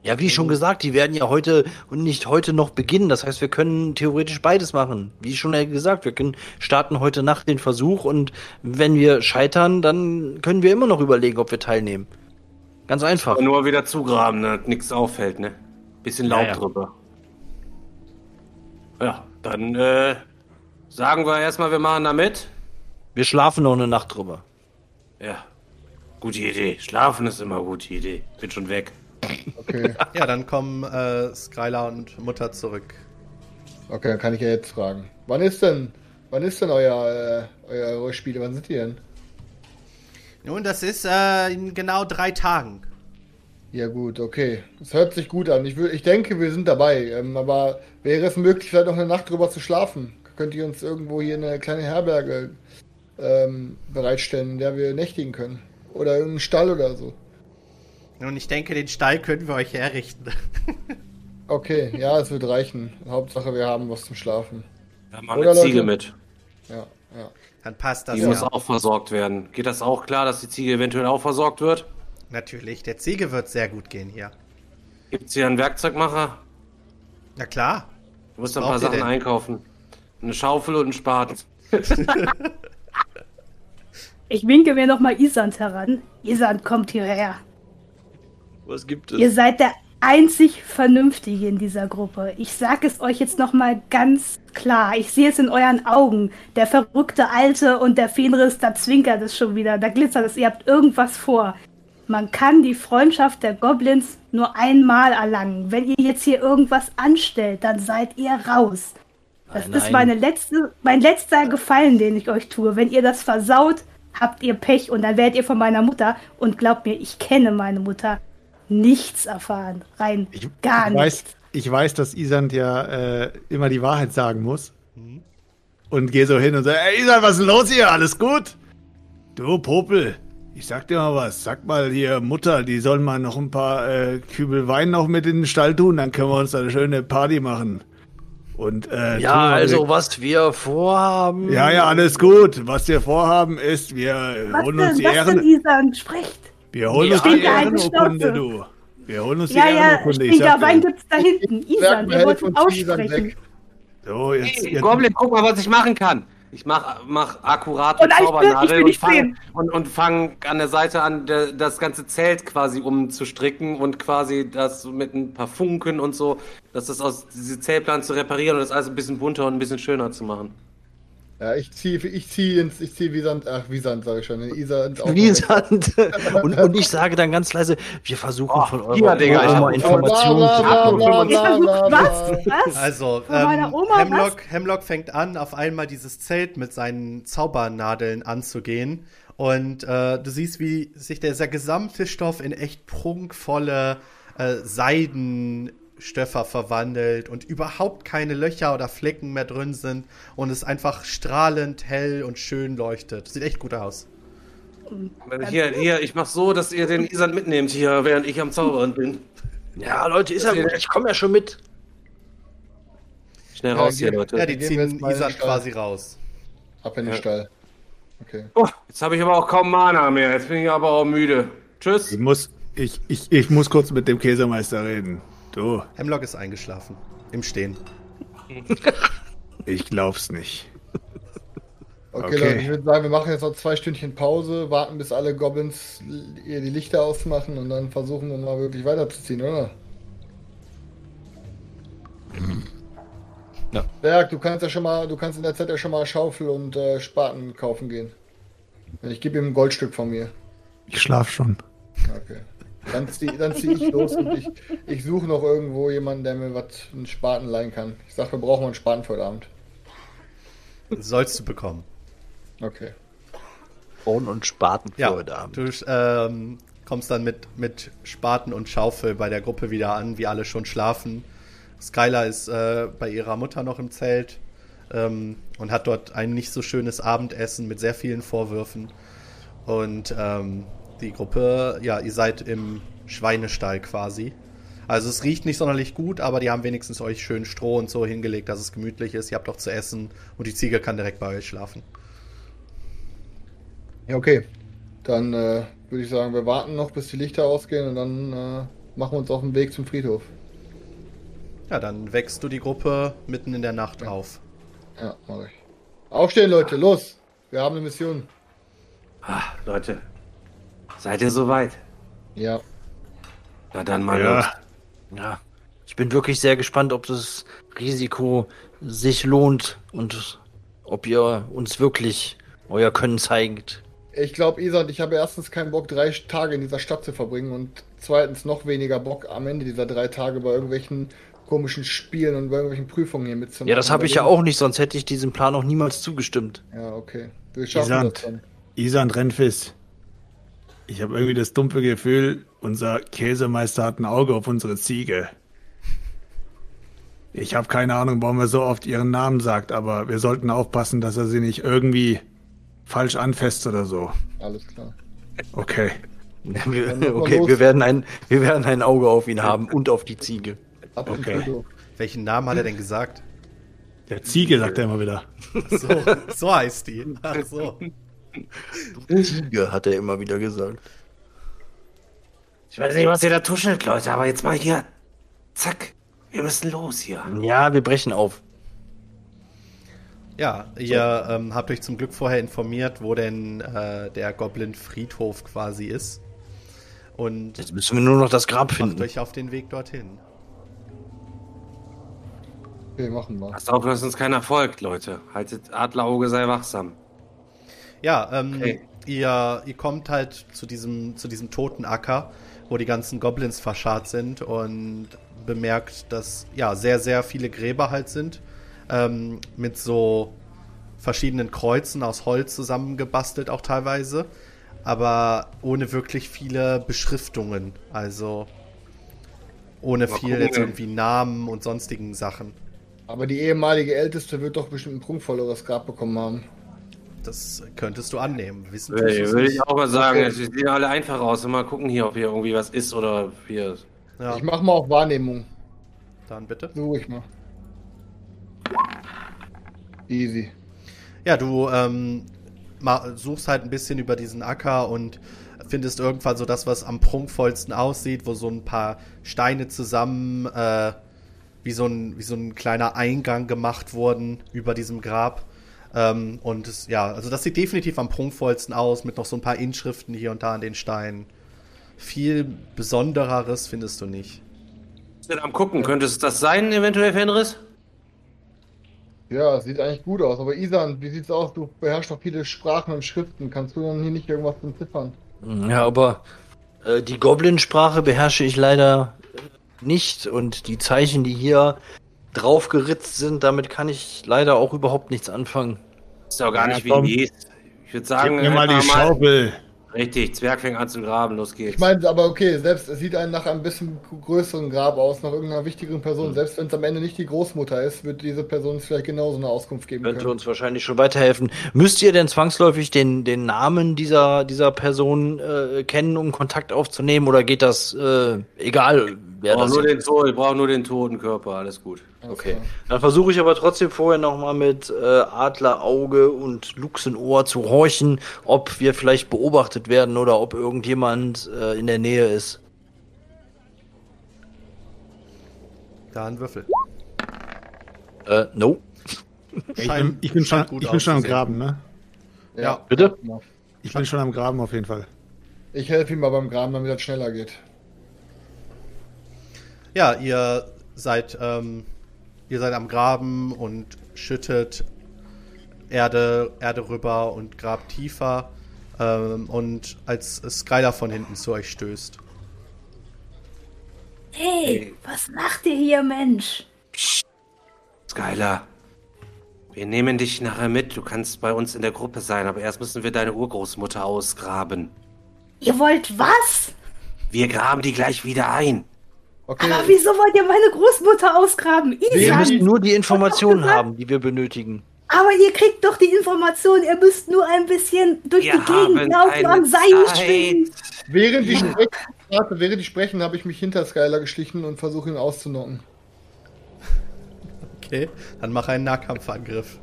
Ja, wie schon gesagt, die werden ja heute und nicht heute noch beginnen. Das heißt, wir können theoretisch beides machen. Wie schon gesagt, wir können starten heute Nacht den Versuch und wenn wir scheitern, dann können wir immer noch überlegen, ob wir teilnehmen. Ganz einfach. Aber nur wieder zugraben, damit nichts auffällt, ne? Bisschen Laub Ja, ja. drüber. Ja, dann äh, sagen wir erstmal, wir machen da mit. Wir schlafen noch eine Nacht drüber. Ja, gute Idee. Schlafen ist immer eine gute Idee. Bin schon weg. okay. Ja, dann kommen äh, Skylar und Mutter zurück. Okay, dann kann ich ja jetzt fragen. Wann ist denn, wann ist denn euer, äh, euer, eure Spiele? Wann sind die denn? Nun, das ist äh, in genau drei Tagen. Ja gut, okay. Das hört sich gut an. Ich, ich denke, wir sind dabei. Ähm, aber wäre es möglich, vielleicht noch eine Nacht drüber zu schlafen? Könnt ihr uns irgendwo hier eine kleine Herberge ähm, bereitstellen, in der wir nächtigen können? Oder irgendeinen Stall oder so? Nun, ich denke, den Stall können wir euch herrichten. Okay, ja, es wird reichen. Hauptsache, wir haben was zum Schlafen. Da machen Oder, eine Ziege Leute? mit. Ja, ja. Dann passt das Die ja. muss auch versorgt werden. Geht das auch klar, dass die Ziege eventuell auch versorgt wird? Natürlich, der Ziege wird sehr gut gehen hier. Gibt es hier einen Werkzeugmacher? Na klar. Du musst ein paar Sachen denn? einkaufen. Eine Schaufel und einen Spaten. Ich winke mir nochmal Isand heran. Isand kommt hierher. Was gibt Ihr seid der einzig Vernünftige in dieser Gruppe. Ich sag es euch jetzt nochmal ganz klar. Ich sehe es in euren Augen. Der verrückte Alte und der Fenris, da zwinkert es schon wieder. Da glitzert es. Ihr habt irgendwas vor. Man kann die Freundschaft der Goblins nur einmal erlangen. Wenn ihr jetzt hier irgendwas anstellt, dann seid ihr raus. Das Nein, ist meine letzte, mein letzter Gefallen, den ich euch tue. Wenn ihr das versaut, habt ihr Pech und dann werdet ihr von meiner Mutter, und glaubt mir, ich kenne meine Mutter, nichts erfahren. Rein gar ich nichts. weiß, ich weiß, dass Isand ja äh, immer die Wahrheit sagen muss. Und gehe so hin und sage, ey Isand, was ist denn los hier? Alles gut? Du Popel, ich sag dir mal was. Sag mal hier, Mutter, die sollen mal noch ein paar äh, Kübel Wein noch mit in den Stall tun, dann können wir uns da eine schöne Party machen. Und äh, Ja, also was wir vorhaben. Ja, ja, alles gut. Was wir vorhaben ist, wir Was holen uns denn, die was denn, Ehren, Isand? Sprecht. Wir holen Ja, uns die Ehrenurkunde, du. Wir holen uns Ja, die ja, Ehrenurkunde. ich dir. Wein gibt's da hinten. Isand, ihr Werk, wollt ihn helf uns, Isand aussprechen. So, jetzt, Hey, jetzt Goblin, guck mal, was ich machen kann. Ich mach, mach akkurat will Zaubernadel und nicht fang, sehen. und, und fang an der Seite an, der, das ganze Zelt quasi umzustricken und quasi das mit ein paar Funken und so, dass das aus diese Zeltplan zu reparieren und das alles ein bisschen bunter und ein bisschen schöner zu machen. Ja, ich ziehe ich zieh ins, ich zieh Wiesand, ach, Wiesand sage ich schon, in Isa ins Auto. Wie Sand. Und, und ich sage dann ganz leise, wir versuchen Oh, von eurer hier, Digga, ich Oma hab- Informationen zu was? Was? Also, Von meiner ähm, Oma, Hemlock, Hemlock fängt an, auf einmal dieses Zelt mit seinen Zaubernadeln anzugehen. Und äh, du siehst, wie sich dieser gesamte Stoff in echt prunkvolle äh, Seidenstöffer verwandelt und überhaupt keine Löcher oder Flecken mehr drin sind und es einfach strahlend hell und schön leuchtet. Sieht echt gut aus. Hier, hier, ich mach so, dass ihr den Isand mitnehmt hier, während ich am Zaubern bin. Ja, Leute, ist ja gut, ich komme ja schon mit. Schnell Ja, raus hier, Leute. Ja, die ziehen Isan quasi raus. Ab in den Ja. Stall. Okay. Oh, jetzt habe ich aber auch kaum Mana mehr. Jetzt bin ich aber auch müde. Tschüss. Ich muss, ich, ich, ich muss kurz mit dem Käsemeister reden. Du, Hemlock ist eingeschlafen. Im Stehen. ich glaub's nicht. Okay, Okay. Leute, ich würde sagen, wir machen jetzt noch zwei Stündchen Pause, warten bis alle Goblins ihr die Lichter ausmachen und dann versuchen wir mal wirklich weiterzuziehen, oder? Ja. Berg, du kannst ja schon mal, du kannst in der Zeit ja schon mal Schaufel und äh, Spaten kaufen gehen. Ich gebe ihm ein Goldstück von mir. Ich schlaf schon. Okay. Dann ziehe dann zieh ich los und ich, ich suche noch irgendwo jemanden, der mir was einen Spaten leihen kann. Ich sag, wir brauchen einen Spaten für heute Abend. Sollst du bekommen. Okay. Frauen und Spaten für Ja, heute Abend. du ähm, kommst dann mit, mit Spaten und Schaufel bei der Gruppe wieder an, wie alle schon schlafen. Skylar ist äh, bei ihrer Mutter noch im Zelt ähm, und hat dort ein nicht so schönes Abendessen mit sehr vielen Vorwürfen. Und ähm, die Gruppe, ja, ihr seid im Schweinestall quasi. Also es riecht nicht sonderlich gut, aber die haben wenigstens euch schön Stroh und so hingelegt, dass es gemütlich ist. Ihr habt auch zu essen und die Ziege kann direkt bei euch schlafen. Ja, okay. Dann äh, würde ich sagen, wir warten noch, bis die Lichter ausgehen und dann äh, machen wir uns auf den Weg zum Friedhof. Ja, dann wächst du die Gruppe mitten in der Nacht auf. Ja, mach ich. Aufstehen, Leute, los! Wir haben eine Mission. Ah, Leute, seid ihr soweit? Ja. Na dann mal los. Ja, Ja, ich bin wirklich sehr gespannt, ob das Risiko sich lohnt und ob ihr uns wirklich euer Können zeigt. Ich glaube, Isa und ich habe erstens keinen Bock, drei Tage in dieser Stadt zu verbringen und zweitens noch weniger Bock, am Ende dieser drei Tage bei irgendwelchen komischen Spielen und bei irgendwelchen Prüfungen hier mitzumachen. Ja, das habe ich ja auch nicht, sonst hätte ich diesem Plan auch niemals zugestimmt. Ja, okay. Wir schaffen Isand. das dann. Isan Renfis. Ich habe irgendwie das dumpfe Gefühl, unser Käsemeister hat ein Auge auf unsere Ziege. Ich habe keine Ahnung, warum er so oft ihren Namen sagt, aber wir sollten aufpassen, dass er sie nicht irgendwie falsch anfasst oder so. Alles klar. Okay. Wir, okay, wir werden, ein, wir werden ein Auge auf ihn haben und auf die Ziege. Ab Okay. Welchen Namen hat er denn gesagt? Der Ziege sagt er immer wieder. So, so heißt die. Ach so. Ziege, hat er immer wieder gesagt. Ich weiß nicht, was ihr da tuschelt, Leute, aber jetzt mal hier. Zack. Wir müssen los hier. Ja, wir brechen auf. Ja, ihr ähm, habt euch zum Glück vorher informiert, wo denn äh, der Goblin-Friedhof quasi ist. Und Jetzt müssen wir nur noch das Grab macht finden. euch auf den Weg dorthin. Okay, machen wir. Passt auf, dass uns keiner folgt, Leute. Haltet Adlerauge, sei wachsam. Ja, ähm, Okay. ihr, ihr kommt halt zu diesem, zu diesem toten Acker, wo die ganzen Goblins verscharrt sind und bemerkt, dass ja sehr, sehr viele Gräber halt sind. Ähm, mit so verschiedenen Kreuzen aus Holz zusammengebastelt auch teilweise. Aber ohne wirklich viele Beschriftungen. Also ohne Mal viel gucken, jetzt ja. irgendwie Namen und sonstigen Sachen. Aber die ehemalige Älteste wird doch bestimmt ein prunkvolleres Grab bekommen haben. Das könntest du annehmen. Wissen Würde du's würde nicht. ich auch mal sagen, Okay. es sehen alle einfach aus. Mal gucken hier, ob hier irgendwie was ist oder hier. Ja, Ich mach mal auf Wahrnehmung. dann bitte. Ich mal. Easy. Ja, du ähm, suchst halt ein bisschen über diesen Acker und findest irgendwann so das, was am prunkvollsten aussieht, wo so ein paar Steine zusammen äh, wie, so ein, wie so ein kleiner Eingang gemacht wurden über diesem Grab. Ähm, und es, ja, also das sieht definitiv am prunkvollsten aus, mit noch so ein paar Inschriften hier und da an den Steinen. Viel Besondereres findest du nicht. Bist du denn am gucken? Könnte es das sein, eventuell, Fenris? Ja, es sieht eigentlich gut aus. Aber Isan, wie sieht's aus? Du beherrschst doch viele Sprachen und Schriften. Kannst du dann hier nicht irgendwas entziffern? Ja, aber äh, die Goblin-Sprache beherrsche ich leider nicht und die Zeichen, die hier drauf geritzt sind, damit kann ich leider auch überhaupt nichts anfangen. Ist ja auch gar Ja, nicht, wie komm. die liest. Ich würde sagen, Gib mir mal die Schaufel. Richtig, Zwerg fängt an zu graben, los geht's. Ich meine, aber okay, selbst es sieht einen nach einem bisschen größeren Grab aus, nach irgendeiner wichtigeren Person. Selbst wenn es am Ende nicht die Großmutter ist, wird diese Person uns vielleicht genauso eine Auskunft geben Könnte können. uns wahrscheinlich schon weiterhelfen. Müsst ihr denn zwangsläufig den, den Namen dieser, dieser Person äh, kennen, um Kontakt aufzunehmen, oder geht das äh, egal, wer ich brauche das nur, den ist? Tod, nur den toten Körper, alles gut. Okay. Dann versuche ich aber trotzdem vorher nochmal mit äh, Adlerauge und Luchsenohr zu horchen, ob wir vielleicht beobachtet werden oder ob irgendjemand äh, in der Nähe ist. Da ein Würfel. Äh, no. Ich Schein- bin, ich bin schon, ich bin schon am. Graben, ne? Ja. Bitte? Ich bin schon am Graben auf jeden Fall. Ich helfe ihm mal beim Graben, damit das schneller geht. Ja, ihr seid, ähm, ihr seid am Graben und schüttet Erde, Erde rüber und grabt tiefer. Ähm, und als Skylar von hinten zu euch stößt. Hey, Hey. was macht ihr hier, Mensch? Skylar, wir nehmen dich nachher mit. Du kannst bei uns in der Gruppe sein, aber erst müssen wir deine Urgroßmutter ausgraben. Ihr wollt was? Wir graben die gleich wieder ein. Okay, Aber wieso wollt ihr meine Großmutter ausgraben? Wir Isan, müssen nur die Informationen haben, die wir benötigen. aber ihr kriegt doch die Information, ihr müsst nur ein bisschen durch Wir die Gegend laufen, am Seil schwingen. während die sprechen, warte, während die sprechen, habe ich mich hinter Skylar geschlichen und versuche ihn auszunocken. Okay, dann mach einen Nahkampfangriff.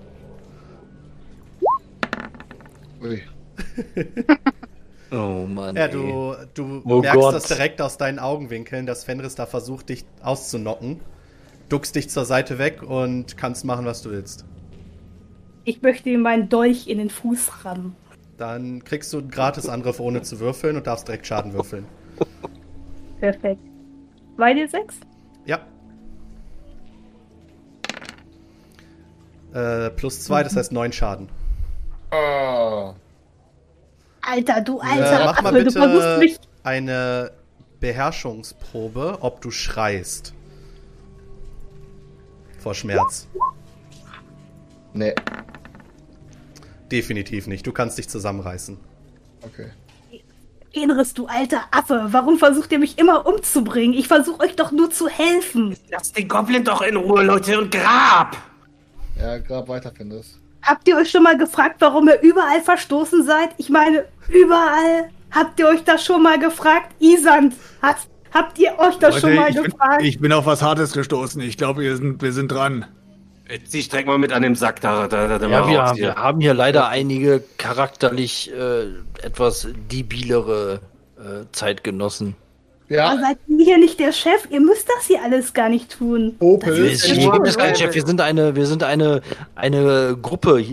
Ui. Oh Mann. Ja, du, du Oh merkst Gott. das direkt aus deinen Augenwinkeln, dass Fenris da versucht, dich auszunocken. Duckst dich zur Seite weg und kannst machen, was du willst. Ich möchte ihm meinen Dolch in den Fuß rammen. Dann kriegst du einen Gratis-Angriff ohne zu würfeln und darfst direkt Schaden würfeln. Perfekt. Bei dir sechs? Ja. Äh, plus zwei, das heißt neun Schaden. Ah. Alter, du Äh, alter mach mal Affe, du bitte mich. eine Beherrschungsprobe, ob du schreist. Vor Schmerz. Nee. Definitiv nicht. Du kannst dich zusammenreißen. Okay. Inris, du alter Affe, warum versucht ihr mich immer umzubringen? Ich versuche euch doch nur zu helfen. Lass den Goblin doch in Ruhe, Leute, und grab! Ja, grab weiter, Fenris. Habt ihr euch schon mal gefragt, warum ihr überall verstoßen seid? Ich meine, überall. Habt ihr euch das schon mal gefragt? Isand, hat, habt ihr euch das schon mal ich, bin, gefragt? ich bin auf was Hartes gestoßen. Ich glaube, wir sind, wir sind dran. Ich direkt mal mit an dem Sack da, da, da, da Ja, wir, haben- hier. wir haben hier leider einige charakterlich äh, etwas debilere äh, Zeitgenossen. Ja, Aber seid ihr hier nicht der Chef? Ihr müsst das hier alles gar nicht tun. Opel. Wir ist sind, hier gibt es keinen Chef, wir sind eine, wir sind eine, eine Gruppe.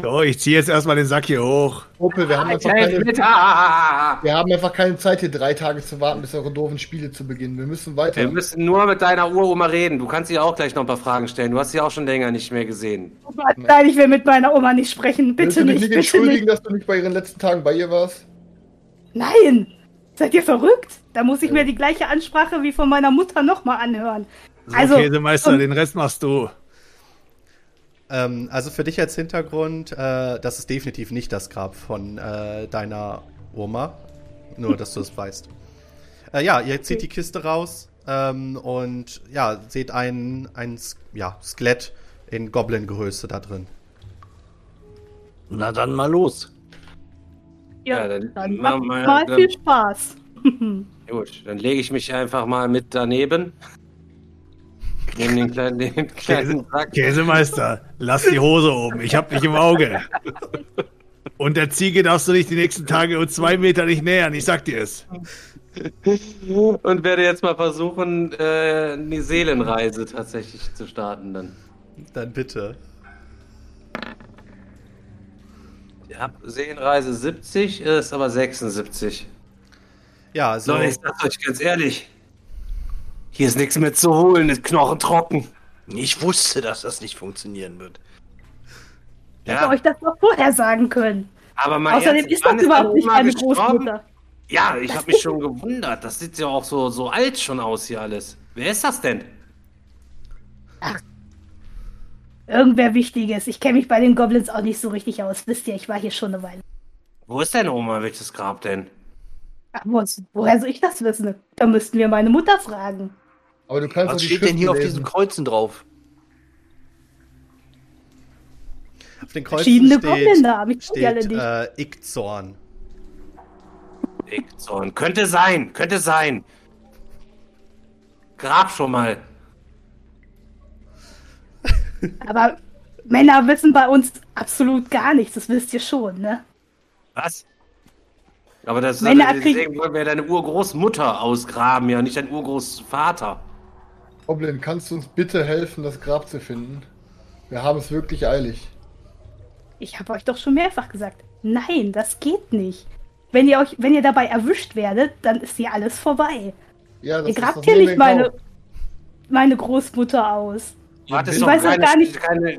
So, ich ziehe jetzt erstmal den Sack hier hoch. Opel, wir haben, einfach Helft keine, mit! Ah! wir haben einfach keine Zeit, hier drei Tage zu warten, bis eure doofen Spiele zu beginnen. Wir müssen weiter. Wir müssen nur mit deiner Uroma reden. Du kannst ihr auch gleich noch ein paar Fragen stellen. Du hast sie auch schon länger nicht mehr gesehen. Nein, ich will mit meiner Oma nicht sprechen. Willst Bitte du dich nicht, nicht bitte entschuldigen, nicht. dass du nicht bei ihren letzten Tagen bei ihr warst? Nein! Seid ihr verrückt? Da muss ich mir die gleiche Ansprache wie von meiner Mutter nochmal anhören. So, Also, Käsemeister, um- den Rest machst du. Ähm, also für dich als Hintergrund, äh, das ist definitiv nicht das Grab von äh, deiner Oma. Nur, dass du es weißt. Äh, ja, ihr zieht die Kiste raus ähm, und ja, seht ein, ein ja, Skelett in Goblin-Größe da drin. Na dann mal los. Ja, Ja, dann dann macht wir- mal dann- viel Spaß. Gut, dann lege ich mich einfach mal mit daneben. Neben den kleinen, den kleinen Sack. Käsemeister, lass die Hose oben. Ich hab dich im Auge. Und der Ziege darfst du dich die nächsten Tage und zwei Meter nicht nähern. Ich sag dir es. Und werde jetzt mal versuchen, äh, eine Seelenreise tatsächlich zu starten dann. Dann bitte. Ja, Seelenreise 70 ist aber 76. Ja, also Leute, ich sag's euch ganz ehrlich. Hier ist nichts mehr zu holen, ist Knochen trocken. Ich wusste, dass das nicht funktionieren wird. Hätte Ja, euch das doch vorher sagen können. aber mal Außerdem ist das überhaupt nicht meine? Großmutter. Ja, ich habe mich schon gewundert. Das sieht ja auch so, so alt schon aus hier alles. Wer ist das denn? Irgendwer Wichtiges. Ich kenne mich bei den Goblins auch nicht so richtig aus. Wisst ihr, ich war hier schon eine Weile. Wo ist deine Oma? Welches Grab denn? Ach, wo- woher soll ich das wissen? Da müssten wir meine Mutter fragen. Aber du kannst Was steht denn hier auf Schriften diesen lesen. Kreuzen drauf? auf den Kreuzen verschiedene steht, Goblin-Namen, ich kenn die alle steht nicht. äh, Ickzorn. Ickzorn. Könnte sein, könnte sein. Grab schon mal. Aber Männer wissen bei uns absolut gar nichts. Das wisst ihr schon, ne? Was? Aber das Männer deswegen kriegen- wollen wir deine Urgroßmutter ausgraben, ja, nicht dein Urgroßvater. Goblin, kannst du uns bitte helfen, das Grab zu finden? Wir haben es wirklich eilig. Ich habe euch doch schon mehrfach gesagt, nein, das geht nicht. Wenn ihr euch, wenn ihr dabei erwischt werdet, dann ist hier alles vorbei. Ja, das ihr ist grabt das hier nicht in meine, meine Großmutter aus. Du hattest Ich doch weiß auch keine, gar nicht- keine,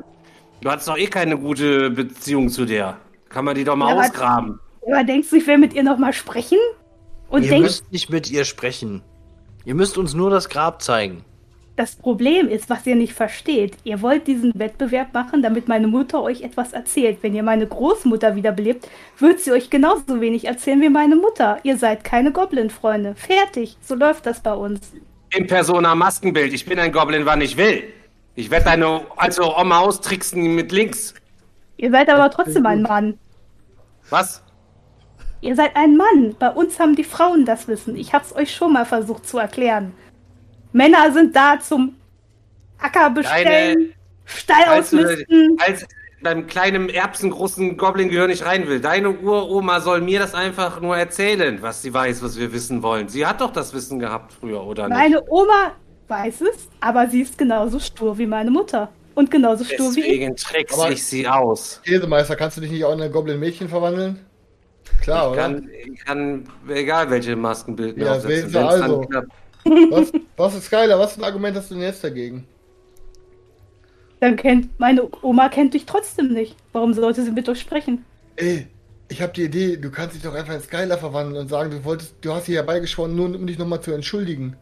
du hattest doch eh keine gute Beziehung zu der. Kann man die doch mal Ja, aber- ausgraben. Aber denkst du, ich will mit ihr nochmal sprechen? Und Ihr müsst nicht mit ihr sprechen. Ihr müsst uns nur das Grab zeigen. das Problem ist, was ihr nicht versteht. Ihr wollt diesen Wettbewerb machen, damit meine Mutter euch etwas erzählt. Wenn ihr meine Großmutter wiederbelebt, wird sie euch genauso wenig erzählen wie meine Mutter. Ihr seid keine Goblin-Freunde. Fertig. So läuft das bei uns. In Persona Maskenbild. Ich bin ein Goblin, wann ich will. Ich werde deine also Oma austricksen mit links. Ihr seid aber trotzdem ein Mann. Was? Ihr seid ein Mann. Bei uns haben die Frauen das Wissen. Ich hab's euch schon mal versucht zu erklären. Männer sind da zum Acker bestellen, Stall Als, du, ausmisten. als beim kleinen erbsengroßen Goblin-Gehör nicht rein will. Deine Uroma soll mir das einfach nur erzählen, was sie weiß, was wir wissen wollen. Sie hat doch das Wissen gehabt früher, oder nicht? Meine Oma weiß es, aber sie ist genauso stur wie meine Mutter. Und genauso stur wie ich. Deswegen trickse Aber- ich sie aus. Käsemeister, kannst du dich nicht auch in ein Goblin-Mädchen verwandeln? Klar, Ich oder? kann, ich kann, egal welche Maskenbild mir Ja, aufsetzen, Sie dann also. Was, was ist geiler? Was für ein Argument hast du denn jetzt dagegen? Dann kennt meine Oma kennt dich trotzdem nicht. Warum sollte sie mit euch sprechen? Ey, ich habe die Idee, du kannst dich doch einfach in Skylar verwandeln und sagen, du wolltest, du hast hier herbeigeschworen, nur um dich nochmal zu entschuldigen.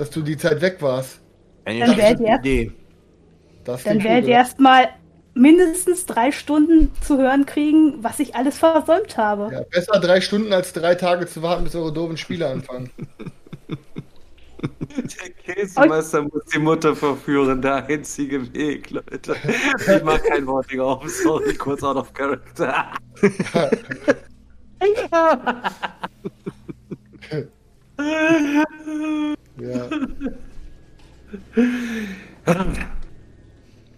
Dass du die Zeit weg warst. Eine Dann werdet gute ihr- Idee. Das Dann werdet ihr erstmal mindestens drei Stunden zu hören kriegen, was ich alles versäumt habe. Ja, besser drei Stunden als drei Tage zu warten, bis eure doofen Spiele anfangen. Der Käsemeister muss die Mutter verführen, der einzige Weg, Leute. Ich mach kein Wort auf, sorry, kurz out of character. Ja.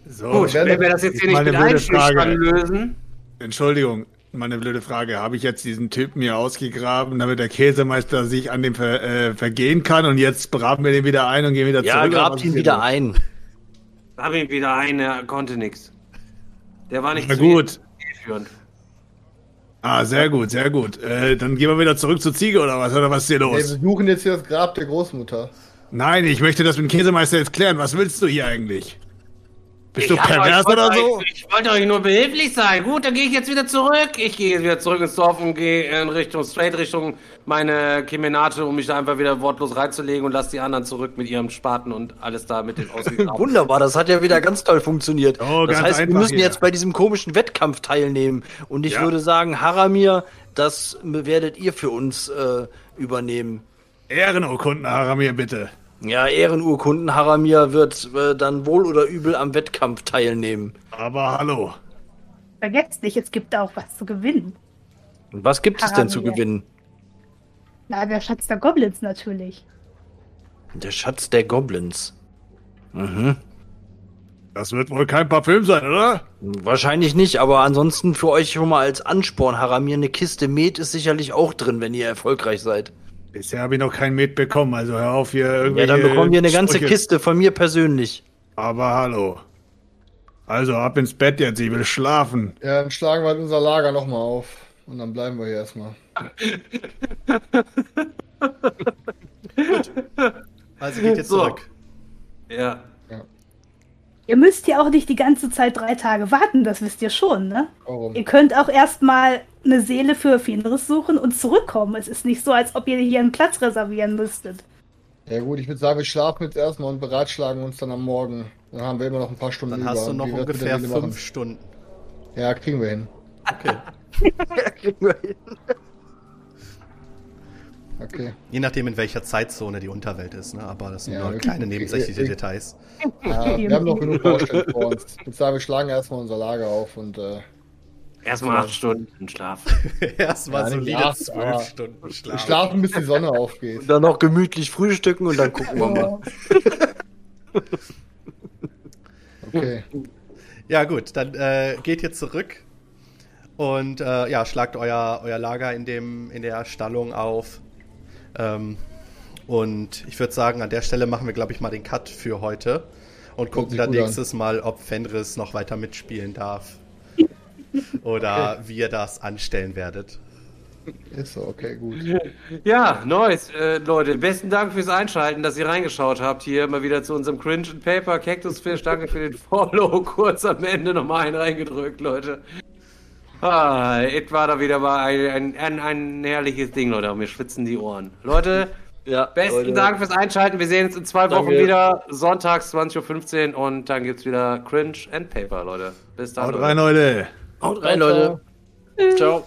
So, Gut, wenn- wir das jetzt hier nicht mit Einschüchtern lösen. Entschuldigung, meine blöde Frage. Habe ich jetzt diesen Typen hier ausgegraben, damit der Käsemeister sich an dem ver, äh, vergehen kann und jetzt graben wir den wieder ein und gehen wieder Ja, zurück? oder grabt ihn wieder los? ein. Hab ihn wieder ein, er konnte nix. Der war nicht Na gut. führend. Ah, sehr gut, sehr gut. Äh, dann gehen wir wieder zurück zur Ziege oder was? Oder was ist hier Ey, wir los? suchen jetzt hier das Grab der Großmutter. Nein, ich möchte das mit dem Käsemeister jetzt klären. Was willst du hier eigentlich? Bist du Ich pervers euch- oder so? Euch, ich wollte euch nur behilflich sein. Gut, dann gehe ich jetzt wieder zurück. Ich gehe jetzt wieder zurück ins Dorf und gehe in Richtung, straight Richtung meine Kemenate, um mich da einfach wieder wortlos reinzulegen und lasse die anderen zurück mit ihrem Spaten und alles da mit den ausgegraben. Wunderbar, das hat ja wieder ganz toll funktioniert. Oh, das heißt, wir müssen hier. jetzt bei diesem komischen Wettkampf teilnehmen. Und ich Ja. würde sagen, Haramir, das werdet ihr für uns äh, übernehmen. Ehrenurkunden, Haramir, bitte. Ja, Ehrenurkunden, Haramir wird äh, dann wohl oder übel am Wettkampf teilnehmen. Aber hallo. Vergesst nicht, es gibt auch was zu gewinnen. Und was gibt es denn zu Haramir. gewinnen? Na, der Schatz der Goblins natürlich. Der Schatz der Goblins. Mhm. Das wird wohl kein Parfüm sein, oder? Wahrscheinlich nicht, aber ansonsten für euch schon mal als Ansporn, Haramir, eine Kiste Met ist sicherlich auch drin, wenn ihr erfolgreich seid. Bisher habe ich noch kein Met bekommen, also hör auf hier irgendwie. Ja, dann bekommen wir eine ganze Sprüche. Kiste von mir persönlich. Aber hallo. Also ab ins Bett jetzt, ich will schlafen. Ja, dann schlagen wir halt unser Lager nochmal auf. Und dann bleiben wir hier erstmal. Also geht jetzt So. zurück. Ja. Ihr müsst ja auch nicht die ganze Zeit drei Tage warten, das wisst ihr schon, ne? Warum? Ihr könnt auch erstmal eine Seele für Fenris suchen und zurückkommen. Es ist nicht so, als ob ihr hier einen Platz reservieren müsstet. Ja gut, ich würde sagen, wir schlafen jetzt erstmal und beratschlagen uns dann am Morgen. Dann haben wir immer noch ein paar Stunden Dann über. hast du noch wir ungefähr fünf machen. Stunden. Ja, kriegen wir hin. Okay. Je nachdem, in welcher Zeitzone die Unterwelt ist, ne? Aber das sind Ja, nur kleine okay. nebensächliche Ich- Details. Ja, wir haben noch genug Baustellen vor uns. Ich würde sagen, wir schlagen erstmal unser Lager auf und äh, Erstmal acht Stunden Schlaf. Erstmal Ja, solide acht, zwölf Stunden wir Schlaf. schlafen, bis die Sonne aufgeht. Dann noch gemütlich frühstücken und dann gucken wir mal. Okay. Ja, gut, dann äh, geht ihr zurück und äh, ja, schlagt euer, euer Lager in, dem, in der Stallung auf. Ähm, und ich würde sagen, an der Stelle machen wir, glaube ich, mal den Cut für heute und gucken dann gut an. nächstes Mal, ob Fenris noch weiter mitspielen darf. oder wie ihr das anstellen werdet. Ist so, okay, gut. Ja, Neues, äh, Leute, besten Dank fürs Einschalten, dass ihr reingeschaut habt hier mal wieder zu unserem Cringe and Paper Cactusfish. Danke für den Follow. Kurz am Ende nochmal einen reingedrückt, Leute. Ah, es war da wieder mal ein, ein, ein, ein herrliches Ding, Leute. Mir schwitzen die Ohren. Leute, Ja, besten Leute. Dank fürs Einschalten. Wir sehen uns in zwei Danke. Wochen wieder. Sonntags 20.15 Uhr und dann gibt's wieder Cringe and Paper, Leute. Bis dann. Haut Leute. rein, Leute. Haut rein, Leute. Ciao.